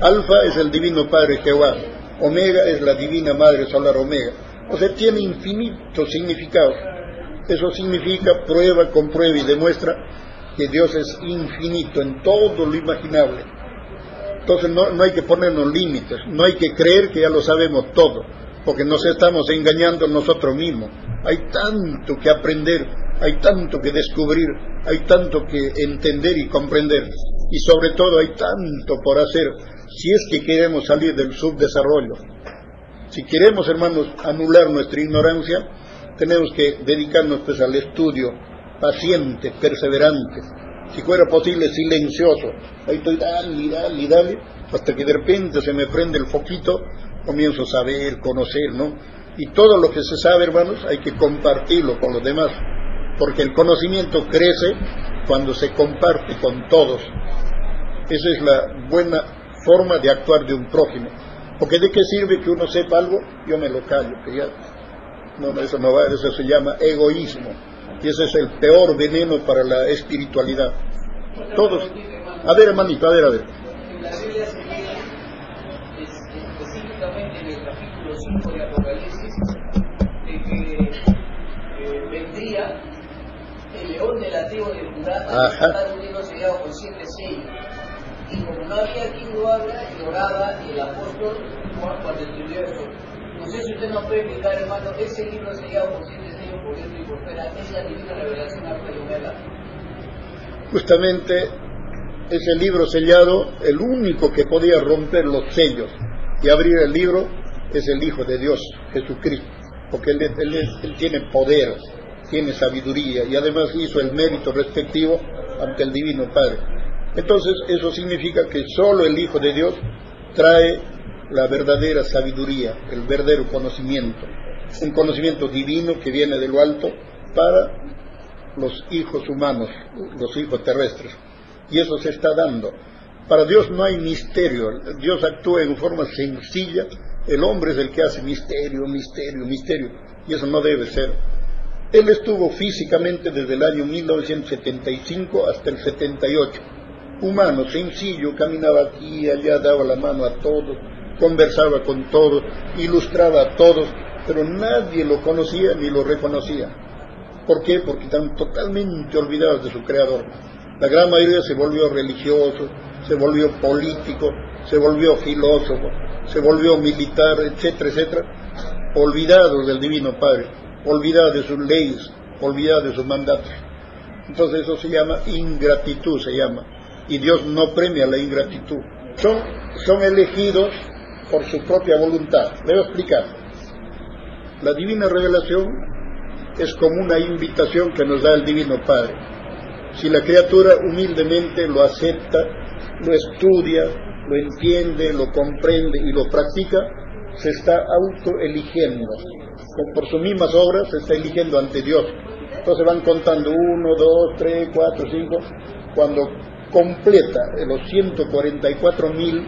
alfa es el divino Padre Jehová, omega es la divina Madre Solar Omega. O sea, tiene infinitos significados. Eso significa, prueba, comprueba y demuestra que Dios es infinito en todo lo imaginable. Entonces no, no hay que ponernos límites, no hay que creer que ya lo sabemos todo, porque nos estamos engañando nosotros mismos. Hay tanto que aprender, hay tanto que descubrir, hay tanto que entender y comprender, y sobre todo hay tanto por hacer si es que queremos salir del subdesarrollo. Si queremos, hermanos, anular nuestra ignorancia, tenemos que dedicarnos pues al estudio paciente, perseverante, si fuera posible silencioso. Ahí estoy, dale, dale, dale, hasta que de repente se me prende el foquito, comienzo a saber, conocer, ¿no? Y todo lo que se sabe, hermanos, hay que compartirlo con los demás, porque el conocimiento crece cuando se comparte con todos. Esa es la buena forma de actuar de un prójimo. Porque de qué sirve que uno sepa algo, yo me lo callo, que ya, no, no, eso no va, eso se llama egoísmo. Y ese es el peor veneno para la espiritualidad. Todos, a ver hermanito, a ver, a ver. León del ateo de Judá a Ajá. estar un libro sellado con siete sellos. Y como no había quien lo abra, lloraba el apóstol Juan cuando escribió esto. No sé si usted nos puede explicar, hermano, ese libro sellado con siete sellos por dentro y por fuera, es la divina revelación alfa y omega. Justamente ese libro sellado, el único que podía romper los sellos y abrir el libro es el Hijo de Dios, Jesucristo, porque él, él tiene poder, tiene sabiduría y además hizo el mérito respectivo ante el Divino Padre. Entonces eso significa que solo el Hijo de Dios trae la verdadera sabiduría, el verdadero conocimiento, un conocimiento divino que viene de lo alto para los hijos humanos, los hijos terrestres. Y eso se está dando. Para Dios no hay misterio, Dios actúa en forma sencilla, el hombre es el que hace misterio, misterio, misterio, y eso no debe ser. Él estuvo físicamente desde el año 1975 hasta el 78. Humano, sencillo, caminaba aquí y allá, daba la mano a todos, conversaba con todos, ilustraba a todos, pero nadie lo conocía ni lo reconocía. ¿Por qué? Porque están totalmente olvidados de su creador. La gran mayoría se volvió religioso, se volvió político, se volvió filósofo, se volvió militar, etcétera, etcétera, olvidados del Divino Padre, olvidados de sus leyes, olvidados de sus mandatos. Entonces eso se llama ingratitud, se llama. Y Dios no premia la ingratitud. Son, son elegidos por su propia voluntad. Le voy a explicar. La divina revelación es como una invitación que nos da el Divino Padre. Si la criatura humildemente lo acepta, lo estudia, lo entiende, lo comprende y lo practica, se está autoeligiendo. Por sus mismas obras se está eligiendo ante Dios. Entonces van contando uno, dos, tres, cuatro, cinco. Cuando completa los 144 mil,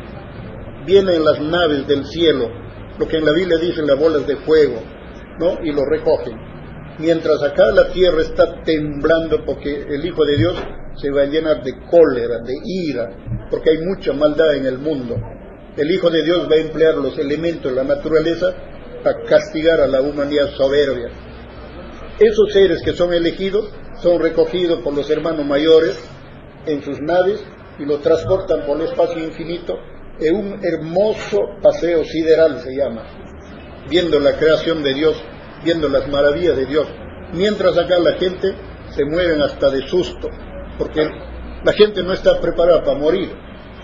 vienen las naves del cielo, lo que en la Biblia dicen las bolas de fuego, ¿no? Y lo recogen mientras acá la tierra está temblando porque el Hijo de Dios se va a llenar de cólera, de ira, porque hay mucha maldad en el mundo. El Hijo de Dios va a emplear los elementos de la naturaleza para castigar a la humanidad soberbia. Esos seres que son elegidos son recogidos por los hermanos mayores en sus naves y los transportan por el espacio infinito en un hermoso paseo sideral se llama, viendo la creación de Dios viendo las maravillas de Dios. Mientras acá la gente se mueven hasta de susto, porque la gente no está preparada para morir.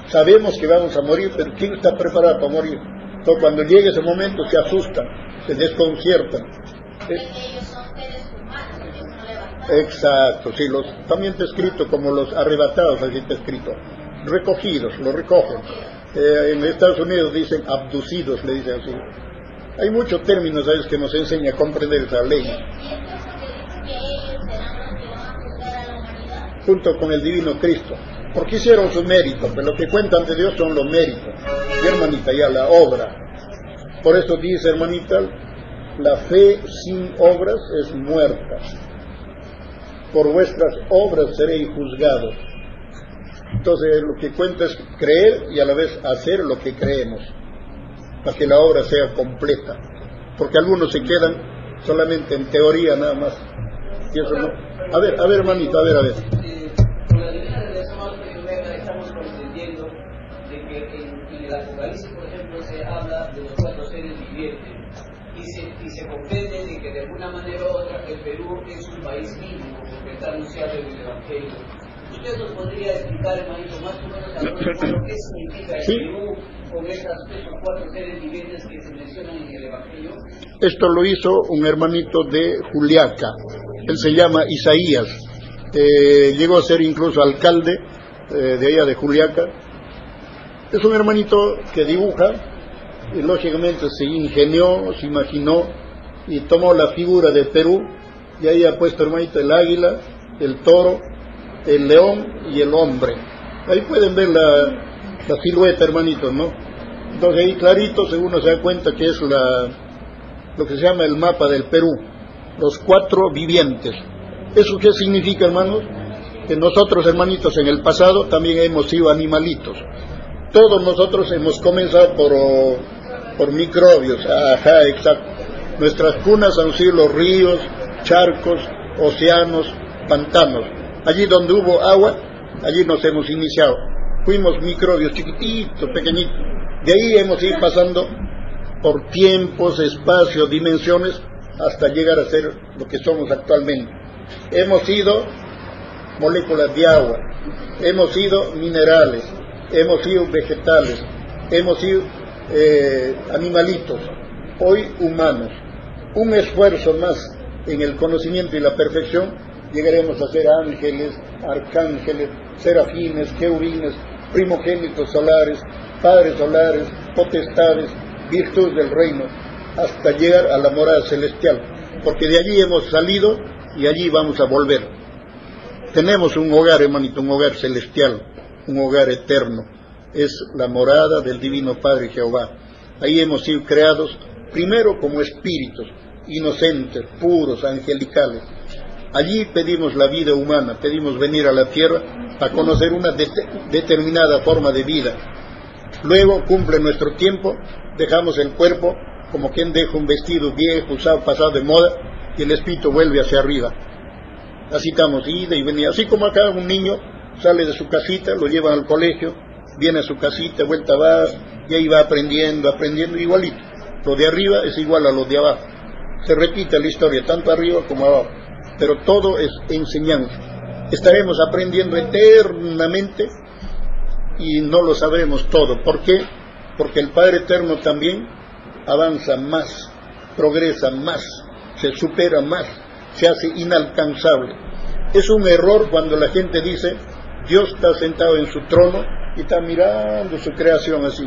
Sabemos que vamos a morir, pero ¿quién está preparado para morir? Entonces cuando llegue ese momento se asustan, se desconciertan. Exacto, sí, los, también está escrito como los arrebatados, así está escrito, recogidos, los recogen. Eh, en Estados Unidos dicen abducidos, le dicen así. Hay muchos términos ¿sabes? que nos enseña a comprender esa ley. Junto con el divino Cristo. Porque hicieron su mérito, pero lo que cuenta ante Dios son los méritos. Y hermanita, ya la obra. Por eso dice, hermanita, la fe sin obras es muerta. Por vuestras obras seréis juzgados. Entonces lo que cuenta es creer y a la vez hacer lo que creemos para que la obra sea completa, porque algunos se quedan solamente en teoría nada más. A ver, a ver, hermanito, a ver, a ver. Manera u otra el Perú es un país mínimo está anunciado en el Evangelio. ¿Usted nos podría explicar, hermanito, más o menos a lo qué significa el Perú? con estos cuatro seres vivientes que se mencionan en el Evangelio? Esto lo hizo un hermanito de Juliaca, él se llama Isaías, eh, llegó a ser incluso alcalde eh, de allá de Juliaca. Es un hermanito que dibuja y lógicamente se ingenió, se imaginó y tomó la figura de Perú y ahí ha puesto hermanito el águila, el toro, el león y el hombre. Ahí pueden ver la, silueta, hermanitos, ¿no? Entonces ahí clarito, según se da cuenta que es la, lo que se llama el mapa del Perú, los cuatro vivientes. ¿Eso qué significa, hermanos? Que nosotros, hermanitos, en el pasado también hemos sido animalitos. Todos nosotros hemos comenzado por, por microbios, ajá, exacto. Nuestras cunas han sido los ríos, charcos, océanos, pantanos. Allí donde hubo agua, allí nos hemos iniciado fuimos microbios chiquititos, pequeñitos. De ahí hemos ido pasando por tiempos, espacios, dimensiones, hasta llegar a ser lo que somos actualmente. Hemos sido moléculas de agua, hemos sido minerales, hemos sido vegetales, hemos sido eh, animalitos, hoy humanos. Un esfuerzo más en el conocimiento y la perfección, llegaremos a ser ángeles, arcángeles, serafines, querubines, primogénitos solares, padres solares, potestades, virtudes del reino, hasta llegar a la morada celestial, porque de allí hemos salido y allí vamos a volver. Tenemos un hogar, hermanito, un hogar celestial, un hogar eterno. Es la morada del Divino Padre Jehová. Ahí hemos sido creados primero como espíritus, inocentes, puros, angelicales. Allí pedimos la vida humana, pedimos venir a la tierra a conocer una determinada forma de vida. Luego cumple nuestro tiempo, dejamos el cuerpo como quien deja un vestido viejo, usado, pasado de moda, y el espíritu vuelve hacia arriba. Así estamos, ida y venida. Así como acá un niño sale de su casita, lo llevan al colegio, viene a su casita, vuelta va, y ahí va aprendiendo, aprendiendo igualito. Lo de arriba es igual a lo de abajo. Se repite la historia, tanto arriba como abajo. Pero todo es enseñanza. Estaremos aprendiendo eternamente y no lo sabremos todo. ¿Por qué? Porque el Padre Eterno también avanza más, progresa más, se supera más, se hace inalcanzable. Es un error cuando la gente dice, Dios está sentado en su trono y está mirando su creación así.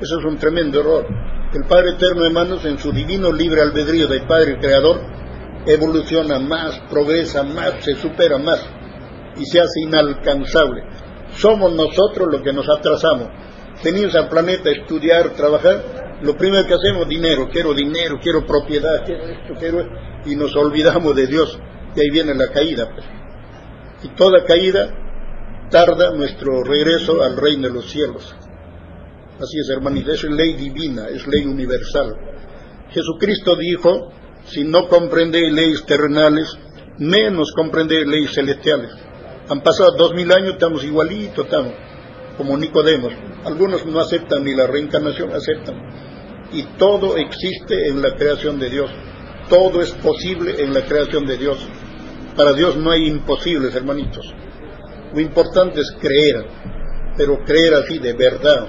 Eso es un tremendo error. El Padre Eterno, hermanos, en su divino libre albedrío del Padre Creador, evoluciona más, progresa más, se supera más y se hace inalcanzable. Somos nosotros los que nos atrasamos. Venimos al planeta a estudiar, trabajar, lo primero que hacemos, dinero, quiero dinero, quiero propiedad, quiero esto, quiero esto, y nos olvidamos de Dios, y ahí viene la caída. Pues. Y toda caída tarda nuestro regreso al reino de los cielos. Así es, hermanita, es ley divina, es ley universal. Jesucristo dijo, si no comprendéis leyes terrenales, menos comprendéis leyes celestiales. Han pasado dos mil años, estamos igualitos, estamos como Nicodemos. Algunos no aceptan ni la reencarnación, aceptan. Y todo existe en la creación de Dios. Todo es posible en la creación de Dios. Para Dios no hay imposibles, hermanitos. Lo importante es creer, pero creer así de verdad,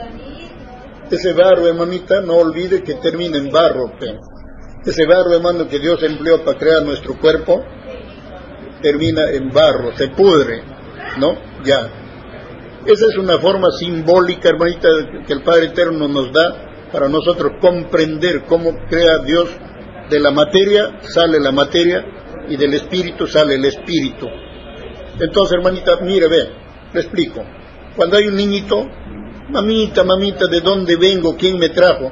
ese barro, hermanita, no olvide que termina en barro. Ese barro, hermano, que Dios empleó para crear nuestro cuerpo, termina en barro, se pudre, ¿no? Ya. Esa es una forma simbólica, hermanita, que el Padre Eterno nos da para nosotros comprender cómo crea Dios de la materia sale la materia y del espíritu sale el espíritu. Entonces, hermanita, mire, ve, le explico. Cuando hay un niñito, mamita, mamita, ¿de dónde vengo? ¿Quién me trajo?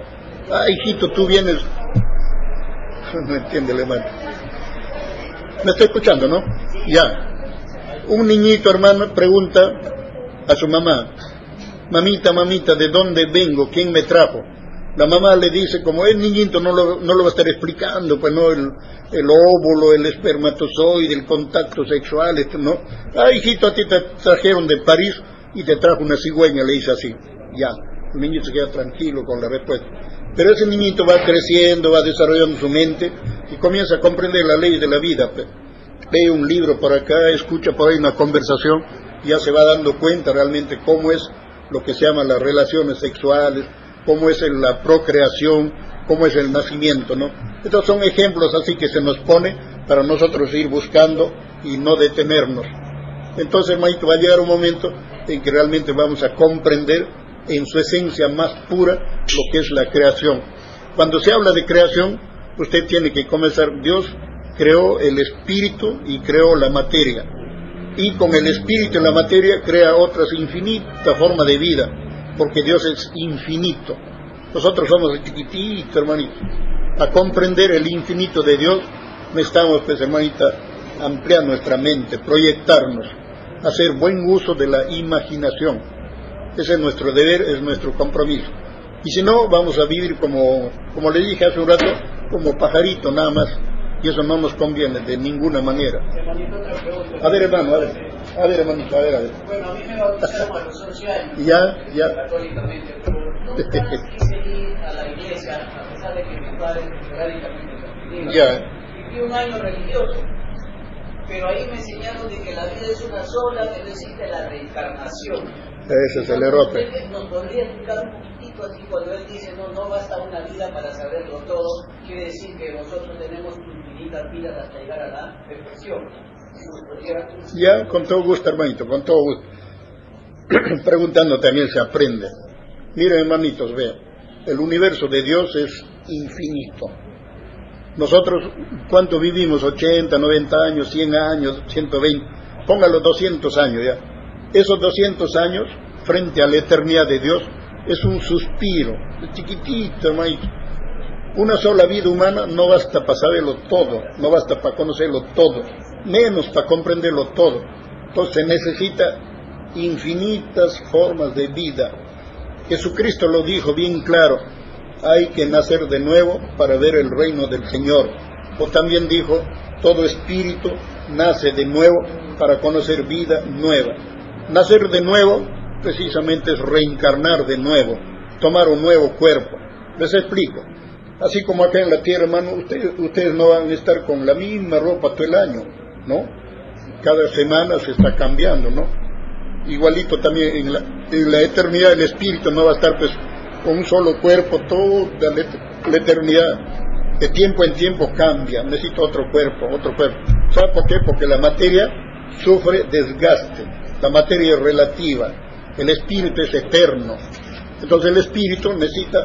Ah, hijito, tú vienes. *laughs* No entiende el hermano. ¿Me está escuchando, no? Ya. Un niñito, hermano, pregunta a su mamá, mamita, mamita, ¿de dónde vengo? ¿Quién me trajo? La mamá le dice, como es niñito, no lo, no lo va a estar explicando, pues no, el, el óvulo, el espermatozoide, el contacto sexual, esto, ¿no? Ah, hijito, a ti te trajeron de París y te trajo una cigüeña, le dice así. Ya, el niño se queda tranquilo con la respuesta. Pero ese niñito va creciendo, va desarrollando su mente y comienza a comprender la ley de la vida. Lee un libro por acá, escucha por ahí una conversación, ya se va dando cuenta realmente cómo es lo que se llama las relaciones sexuales, cómo es la procreación, cómo es el nacimiento, ¿no? Estos son ejemplos así que se nos pone para nosotros ir buscando y no detenernos. Entonces, hermanito, va a llegar un momento en que realmente vamos a comprender en su esencia más pura lo que es la creación. Cuando se habla de creación, usted tiene que comenzar, Dios creó el espíritu y creó la materia. Y con el espíritu y la materia crea otras infinitas formas de vida porque Dios es infinito. Nosotros somos chiquititos, hermanito. A comprender el infinito de Dios, necesitamos, pues, hermanita, ampliar nuestra mente, proyectarnos. Hacer buen uso de la imaginación. Ese es nuestro deber, es nuestro compromiso. Y si no, vamos a vivir como, como le dije hace un rato, como pajarito nada más. Y eso no nos conviene de ninguna manera. A ver, hermano, a ver. A ver, hermanito, a ver, a ver. Bueno, a mí me bautizaron a los 11 años. *laughs* Ya, ya. Católicamente, pero más *laughs* quise ir a la iglesia, a pesar de que mi padre radicalmente católico. Ya. Viví un año religioso, pero ahí me enseñaron de que es una sola, que no existe la reencarnación. Ese es el. Entonces, ¿Nos podría explicar un poquitito así cuando él dice no, no basta una vida para saberlo todo? Quiere decir que nosotros tenemos infinitas vidas hasta llegar a la perfección. ¿Nos podría- Ya, con todo gusto, hermanito, con todo gusto. *clears throat* Preguntando también se aprende. Miren, hermanitos, vean, el universo de Dios es infinito. Nosotros, ¿cuánto vivimos? 80, 90 años, 100 años, 120, póngalo 200 años ya. Esos 200 años, frente a la eternidad de Dios, es un suspiro, chiquitito, hermanito. Una sola vida humana no basta para saberlo todo, no basta para conocerlo todo, menos para comprenderlo todo. Entonces se necesita infinitas formas de vida. Jesucristo lo dijo bien claro, hay que nacer de nuevo para ver el reino del Señor. O también dijo, todo espíritu nace de nuevo para conocer vida nueva. Nacer de nuevo precisamente es reencarnar de nuevo, tomar un nuevo cuerpo. Les explico. Así como acá en la tierra, hermano, ustedes, ustedes no van a estar con la misma ropa todo el año, ¿no? Cada semana se está cambiando, ¿no? Igualito también en la, eternidad el espíritu no va a estar pues con un solo cuerpo toda la, et- la eternidad. De tiempo en tiempo cambia, necesita otro cuerpo, otro cuerpo. ¿Sabe por qué? Porque la materia sufre desgaste, la materia es relativa, el espíritu es eterno. Entonces el espíritu necesita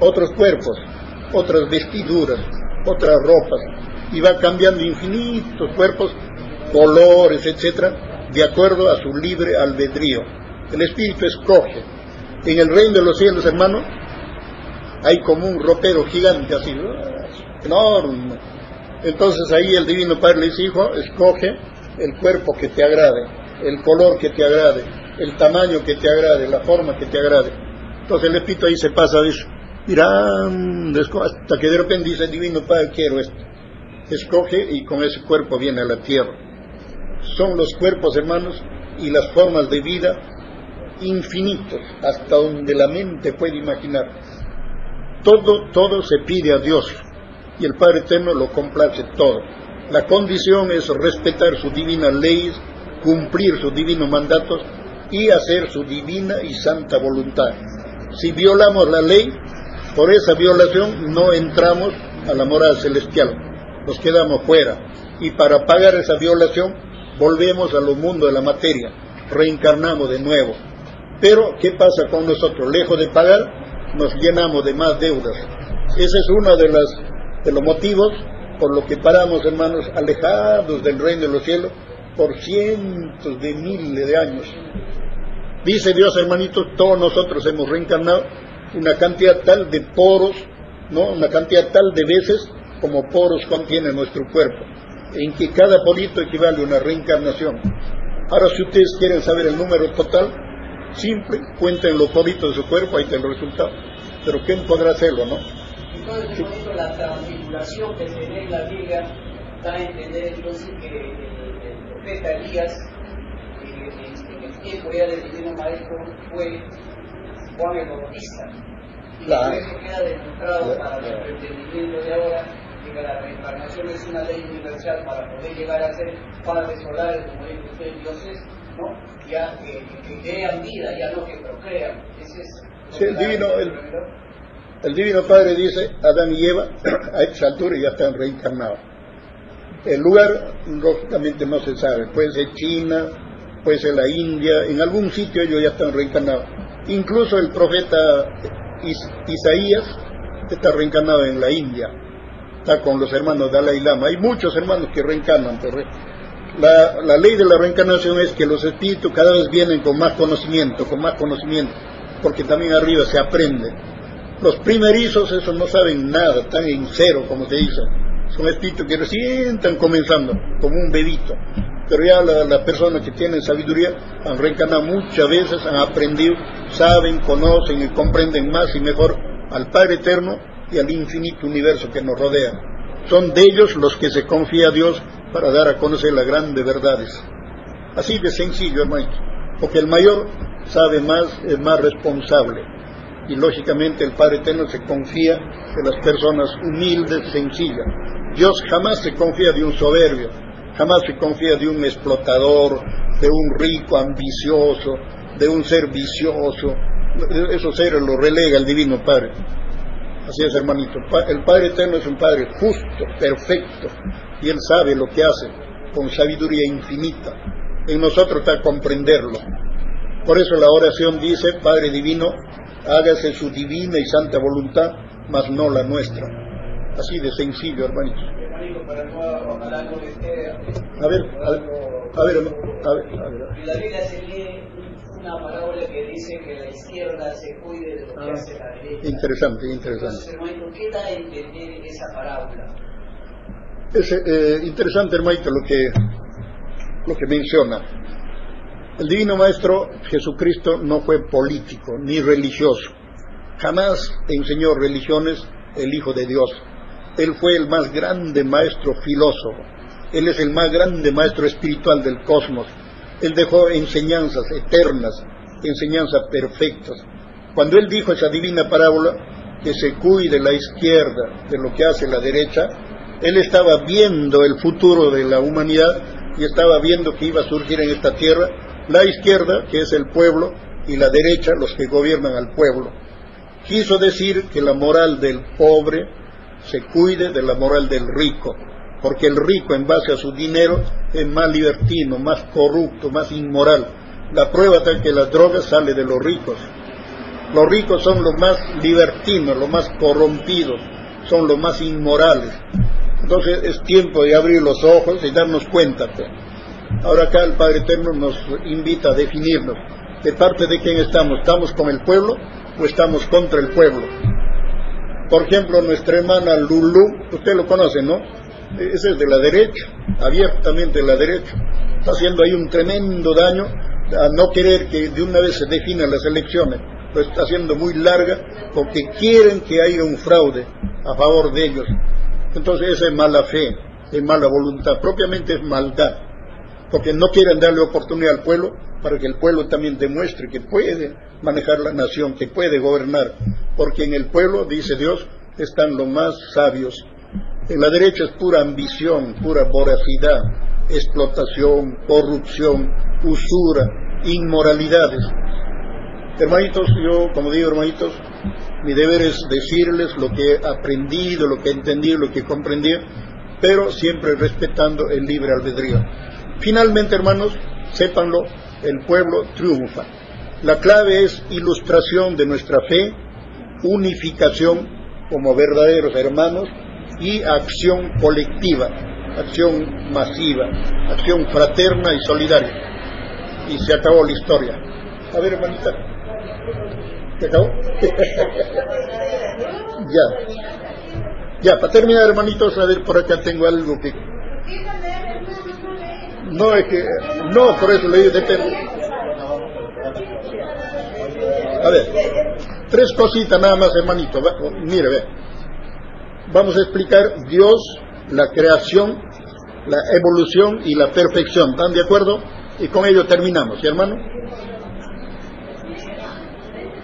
otros cuerpos, otras vestiduras, otras ropas, y va cambiando infinitos cuerpos, colores, etcétera, de acuerdo a su libre albedrío. El espíritu escoge. En el reino de los cielos, hermano, hay como un ropero gigante así, enorme. Entonces ahí el Divino Padre le dice, hijo, escoge el cuerpo que te agrade, el color que te agrade, el tamaño que te agrade, la forma que te agrade. Entonces el espíritu ahí se pasa, dice, mirando, esco- hasta que de repente dice, Divino Padre, quiero esto. Escoge y con ese cuerpo viene a la tierra. Son los cuerpos, hermanos, y las formas de vida infinitos, hasta donde la mente puede imaginar. Todo, todo se pide a Dios y el Padre Eterno lo complace todo. La condición es respetar sus divinas leyes, cumplir sus divinos mandatos y hacer su divina y santa voluntad. Si violamos la ley, por esa violación no entramos a la morada celestial, nos quedamos fuera. Y para pagar esa violación, volvemos a los mundos de la materia, reencarnamos de nuevo. Pero, ¿qué pasa con nosotros? Lejos de pagar, nos llenamos de más deudas. Ese es uno de, de los motivos por lo que paramos, hermanos, alejados del reino de los cielos por cientos de miles de años. Dice Dios, hermanitos, todos nosotros hemos reencarnado una cantidad tal de poros, ¿no? Una cantidad tal de veces como poros contiene nuestro cuerpo, en que cada porito equivale a una reencarnación. Ahora, si ustedes quieren saber el número total, simple, cuenten los poritos de su cuerpo, ahí está el resultado. Pero ¿quién podrá hacerlo, no? Entonces, por ejemplo, la transfiguración que se ve en la Biblia da a entender entonces que el, el profeta Elías, en, en el tiempo ya del divino maestro, fue Juan el Bautista. Y Claro. eso queda demostrado para el entendimiento de ahora de que la reencarnación es una ley universal para poder llegar a ser padres solares, como dice usted, dioses, ¿no? Ya que, que crean vida, ya no que procrean. Ese es Sí, el divino, el-. El Divino Padre dice, Adán y Eva *clears throat* a esta altura ya están reencarnados. El lugar, lógicamente, no se sabe. Puede ser China, puede ser la India, en algún sitio ellos ya están reencarnados. Incluso el profeta Is- Isaías está reencarnado en la India. Está con los hermanos Dalai Lama. Hay muchos hermanos que reencarnan. pero la ley de la reencarnación es que los espíritus cada vez vienen con más conocimiento, con más conocimiento, porque también arriba se aprende. Los primerizos, esos no saben nada, están en cero, como se dice. Son espíritus que recién están comenzando, como un bebito. pero ya las personas que tienen sabiduría han reencarnado muchas veces, han aprendido, saben, conocen y comprenden más y mejor al Padre Eterno y al infinito universo que nos rodea. Son de ellos los que se confía a Dios para dar a conocer las grandes verdades. Así de sencillo, hermano, porque el mayor sabe más, es más responsable. Y lógicamente el Padre Eterno se confía de las personas humildes, sencillas. Dios jamás se confía de un soberbio, jamás se confía de un explotador, de un rico ambicioso, de un ser vicioso. Esos seres los relega el Divino Padre. Así es, hermanito. El Padre Eterno es un Padre justo, perfecto, y Él sabe lo que hace con sabiduría infinita. En nosotros está comprenderlo. Por eso la oración dice, Padre Divino, hágase su divina y santa voluntad, mas no la nuestra. Así de sencillo, hermanito. A ver, a ver, a ver, a ver. A ver. La Biblia se lee una parábola que dice que la izquierda se cuide de lo que hace la derecha. Interesante, interesante. Entonces, hermanito, ¿qué da a entender esa parábola? Es eh, interesante, hermanito, lo que, lo que menciona. El Divino Maestro Jesucristo no fue político ni religioso. Jamás enseñó religiones el Hijo de Dios. Él fue el más grande maestro filósofo. Él es el más grande maestro espiritual del cosmos. Él dejó enseñanzas eternas, enseñanzas perfectas. Cuando él dijo esa divina parábola, que se cuide la izquierda de lo que hace la derecha, él estaba viendo el futuro de la humanidad y estaba viendo que iba a surgir en esta tierra la izquierda, que es el pueblo, y la derecha, los que gobiernan al pueblo. Quiso decir que la moral del pobre se cuide de la moral del rico, porque el rico en base a su dinero es más libertino, más corrupto, más inmoral. La prueba tal que las drogas sale de los ricos. Los ricos son los más libertinos, los más corrompidos, son los más inmorales. Entonces es tiempo de abrir los ojos y darnos cuenta. Pues. Ahora acá el Padre Eterno nos invita a definirnos. ¿De parte de quién estamos? ¿Estamos con el pueblo o estamos contra el pueblo? Por ejemplo, nuestra hermana Lulu, usted lo conoce, ¿no? Ese es de la derecha, abiertamente de la derecha. Está haciendo ahí un tremendo daño a no querer que de una vez se definan las elecciones. Lo está haciendo muy larga porque quieren que haya un fraude a favor de ellos. Entonces esa es mala fe, es mala voluntad, propiamente es maldad porque no quieren darle oportunidad al pueblo para que el pueblo también demuestre que puede manejar la nación, que puede gobernar, porque en el pueblo, dice Dios, están los más sabios. En la derecha es pura ambición, pura voracidad, explotación, corrupción, usura, inmoralidades. Hermanitos, yo, como digo, hermanitos, mi deber es decirles lo que he aprendido, lo que he entendido, lo que he comprendido, pero siempre respetando el libre albedrío. Finalmente, hermanos, sépanlo, el pueblo triunfa. La clave es ilustración de nuestra fe, unificación como verdaderos hermanos y acción colectiva, acción masiva, acción fraterna y solidaria. Y se acabó la historia. A ver, hermanita. ¿Se acabó? *laughs* ya. Ya, para terminar, hermanitos, a ver, por acá tengo algo que no es que, no, por eso le digo, depende. A ver, tres cositas nada más, hermanito. Mire, ve. Vamos a explicar Dios, la creación, la evolución y la perfección. ¿Están de acuerdo? Y con ello terminamos, ¿sí, hermano?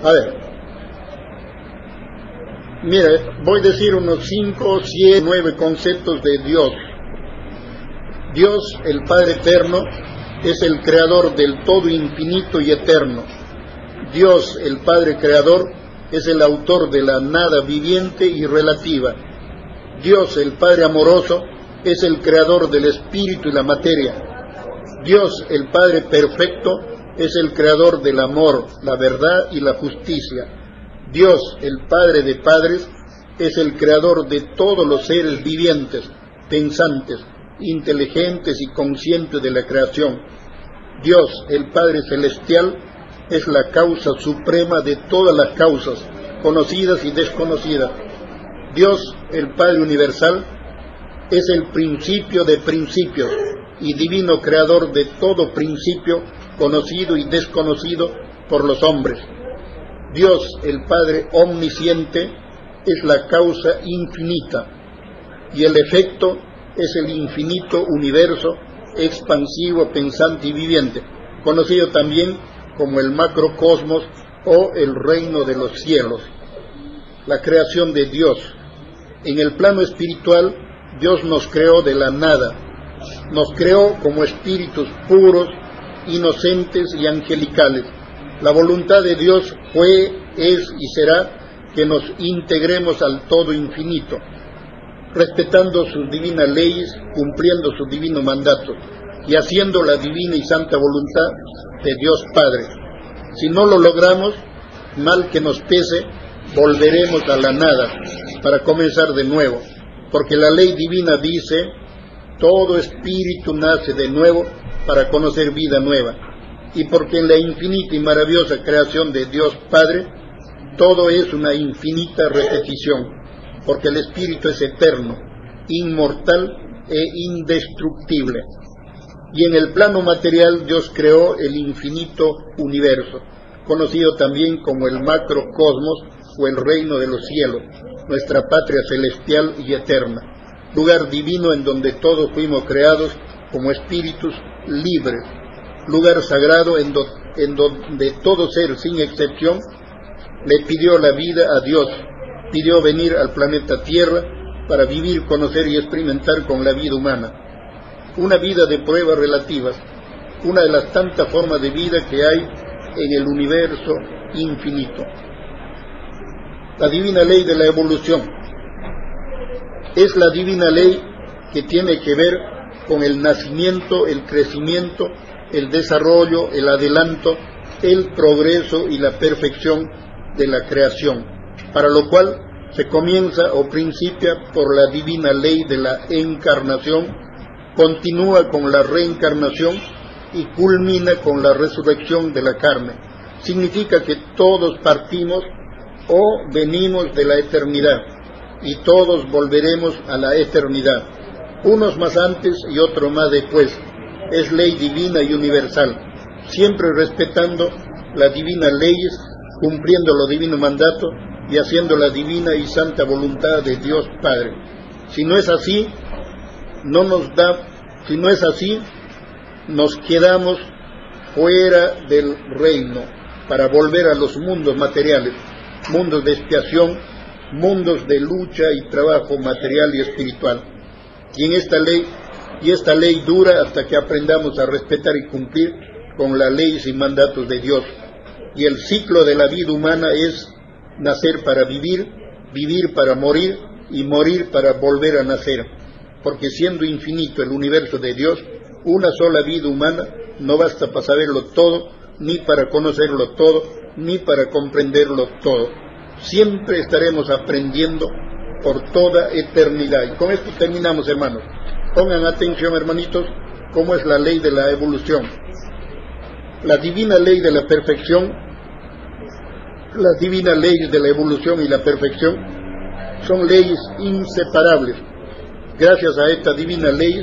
A ver. Mire, voy a decir unos cinco, siete, nueve conceptos de Dios Dios, el Padre Eterno, es el creador del todo infinito y eterno. Dios, el Padre Creador, es el autor de la nada viviente y relativa. Dios, el Padre amoroso, es el creador del espíritu y la materia. Dios, el Padre perfecto, es el creador del amor, la verdad y la justicia. Dios, el Padre de padres, es el creador de todos los seres vivientes, pensantes, inteligentes y conscientes de la creación. Dios, el Padre Celestial, es la causa suprema de todas las causas, conocidas y desconocidas. Dios, el Padre Universal, es el principio de principios, y divino creador de todo principio conocido y desconocido por los hombres. Dios, el Padre omnisciente, es la causa infinita y el efecto es el infinito universo expansivo, pensante y viviente, conocido también como el macrocosmos o el reino de los cielos. La creación de Dios. En el plano espiritual, Dios nos creó de la nada, nos creó como espíritus puros, inocentes y angelicales. La voluntad de Dios fue, es y será que nos integremos al todo infinito, respetando sus divinas leyes, cumpliendo su divino mandato y haciendo la divina y santa voluntad de Dios Padre. Si no lo logramos, mal que nos pese, volveremos a la nada para comenzar de nuevo, porque la ley divina dice, todo espíritu nace de nuevo para conocer vida nueva, y porque en la infinita y maravillosa creación de Dios Padre, todo es una infinita repetición, porque el espíritu es eterno, inmortal e indestructible. Y en el plano material Dios creó el infinito universo, conocido también como el macrocosmos o el reino de los cielos, nuestra patria celestial y eterna, lugar divino en donde todos fuimos creados como espíritus libres, lugar sagrado en, donde todo ser, sin excepción, le pidió la vida a Dios, pidió venir al planeta Tierra para vivir, conocer y experimentar con la vida humana. Una vida de pruebas relativas, una de las tantas formas de vida que hay en el universo infinito. La divina ley de la evolución es la divina ley que tiene que ver con el nacimiento, el crecimiento, el desarrollo, el adelanto, el progreso y la perfección de la creación, para lo cual se comienza o principia por la divina ley de la encarnación, continúa con la reencarnación y culmina con la resurrección de la carne. Significa que todos partimos o venimos de la eternidad y todos volveremos a la eternidad, unos más antes y otros más después. Es ley divina y universal, siempre respetando las divinas leyes cumpliendo lo divino mandato y haciendo la divina y santa voluntad de Dios Padre. Si no es así, no nos da, si no es así, nos quedamos fuera del reino para volver a los mundos materiales, mundos de expiación, mundos de lucha y trabajo material y espiritual. Y en esta ley, y esta ley dura hasta que aprendamos a respetar y cumplir con las leyes y mandatos de Dios y el ciclo de la vida humana es nacer para vivir, vivir para morir y morir para volver a nacer. Porque siendo infinito el universo de Dios, una sola vida humana no basta para saberlo todo, ni para conocerlo todo, ni para comprenderlo todo. Siempre estaremos aprendiendo por toda eternidad. Y con esto terminamos, hermanos. Pongan atención, hermanitos, cómo es la ley de la evolución. La divina ley de la perfección las divinas leyes de la evolución y la perfección son leyes inseparables. Gracias a esta divina ley,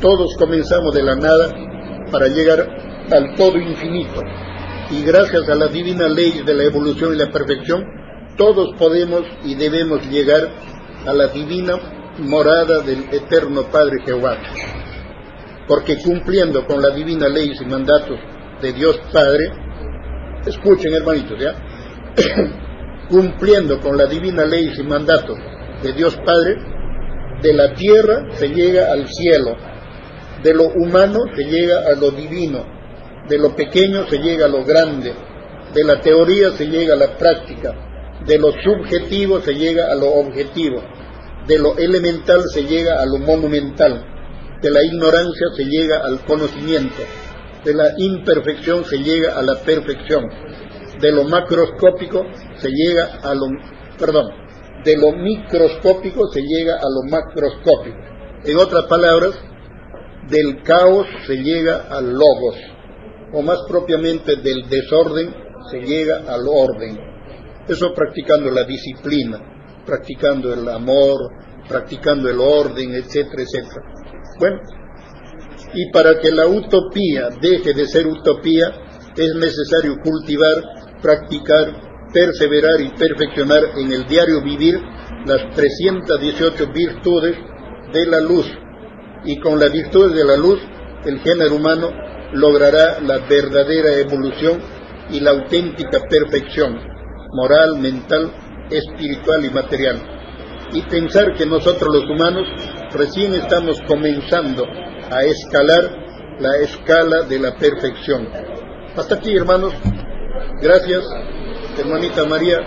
todos comenzamos de la nada para llegar al todo infinito. Y gracias a la divina ley de la evolución y la perfección, todos podemos y debemos llegar a la divina morada del eterno Padre Jehová. Porque cumpliendo con la divina ley y mandatos de Dios Padre, escuchen hermanitos, ¿ya? *coughs* cumpliendo con la divina ley y mandato de Dios Padre, de la tierra se llega al cielo, de lo humano se llega a lo divino, de lo pequeño se llega a lo grande, de la teoría se llega a la práctica, de lo subjetivo se llega a lo objetivo, de lo elemental se llega a lo monumental, de la ignorancia se llega al conocimiento, de la imperfección se llega a la perfección, de lo macroscópico se llega a lo, perdón, de lo microscópico se llega a lo macroscópico. En otras palabras, del caos se llega al logos, o más propiamente del desorden se llega al orden. Eso practicando la disciplina, practicando el amor, practicando el orden, etcétera, etcétera. Bueno, Y para que la utopía deje de ser utopía, es necesario cultivar, practicar, perseverar y perfeccionar en el diario vivir las 318 virtudes de la luz. Y con las virtudes de la luz, el género humano logrará la verdadera evolución y la auténtica perfección moral, mental, espiritual y material. Y pensar que nosotros los humanos recién estamos comenzando a escalar la escala de la perfección. Hasta aquí, hermanos. Gracias, hermanita María.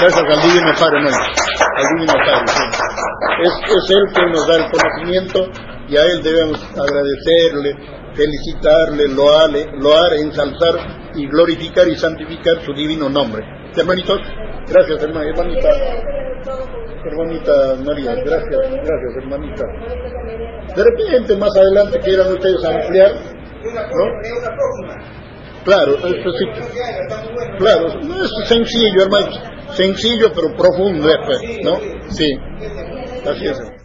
Gracias al Divino Padre al Divino Padre. Es, es Él quien nos da el conocimiento y a Él debemos agradecerle, felicitarle, loarle, loar, ensalzar y glorificar y santificar su divino nombre. Hermanitos, gracias hermanita. Hermanita María, gracias, gracias hermanita. De repente más adelante quieran ustedes ampliar, ¿no? Claro, esto sí. Claro, es sencillo, hermano. Sencillo pero profundo, ¿no? Sí. Así es.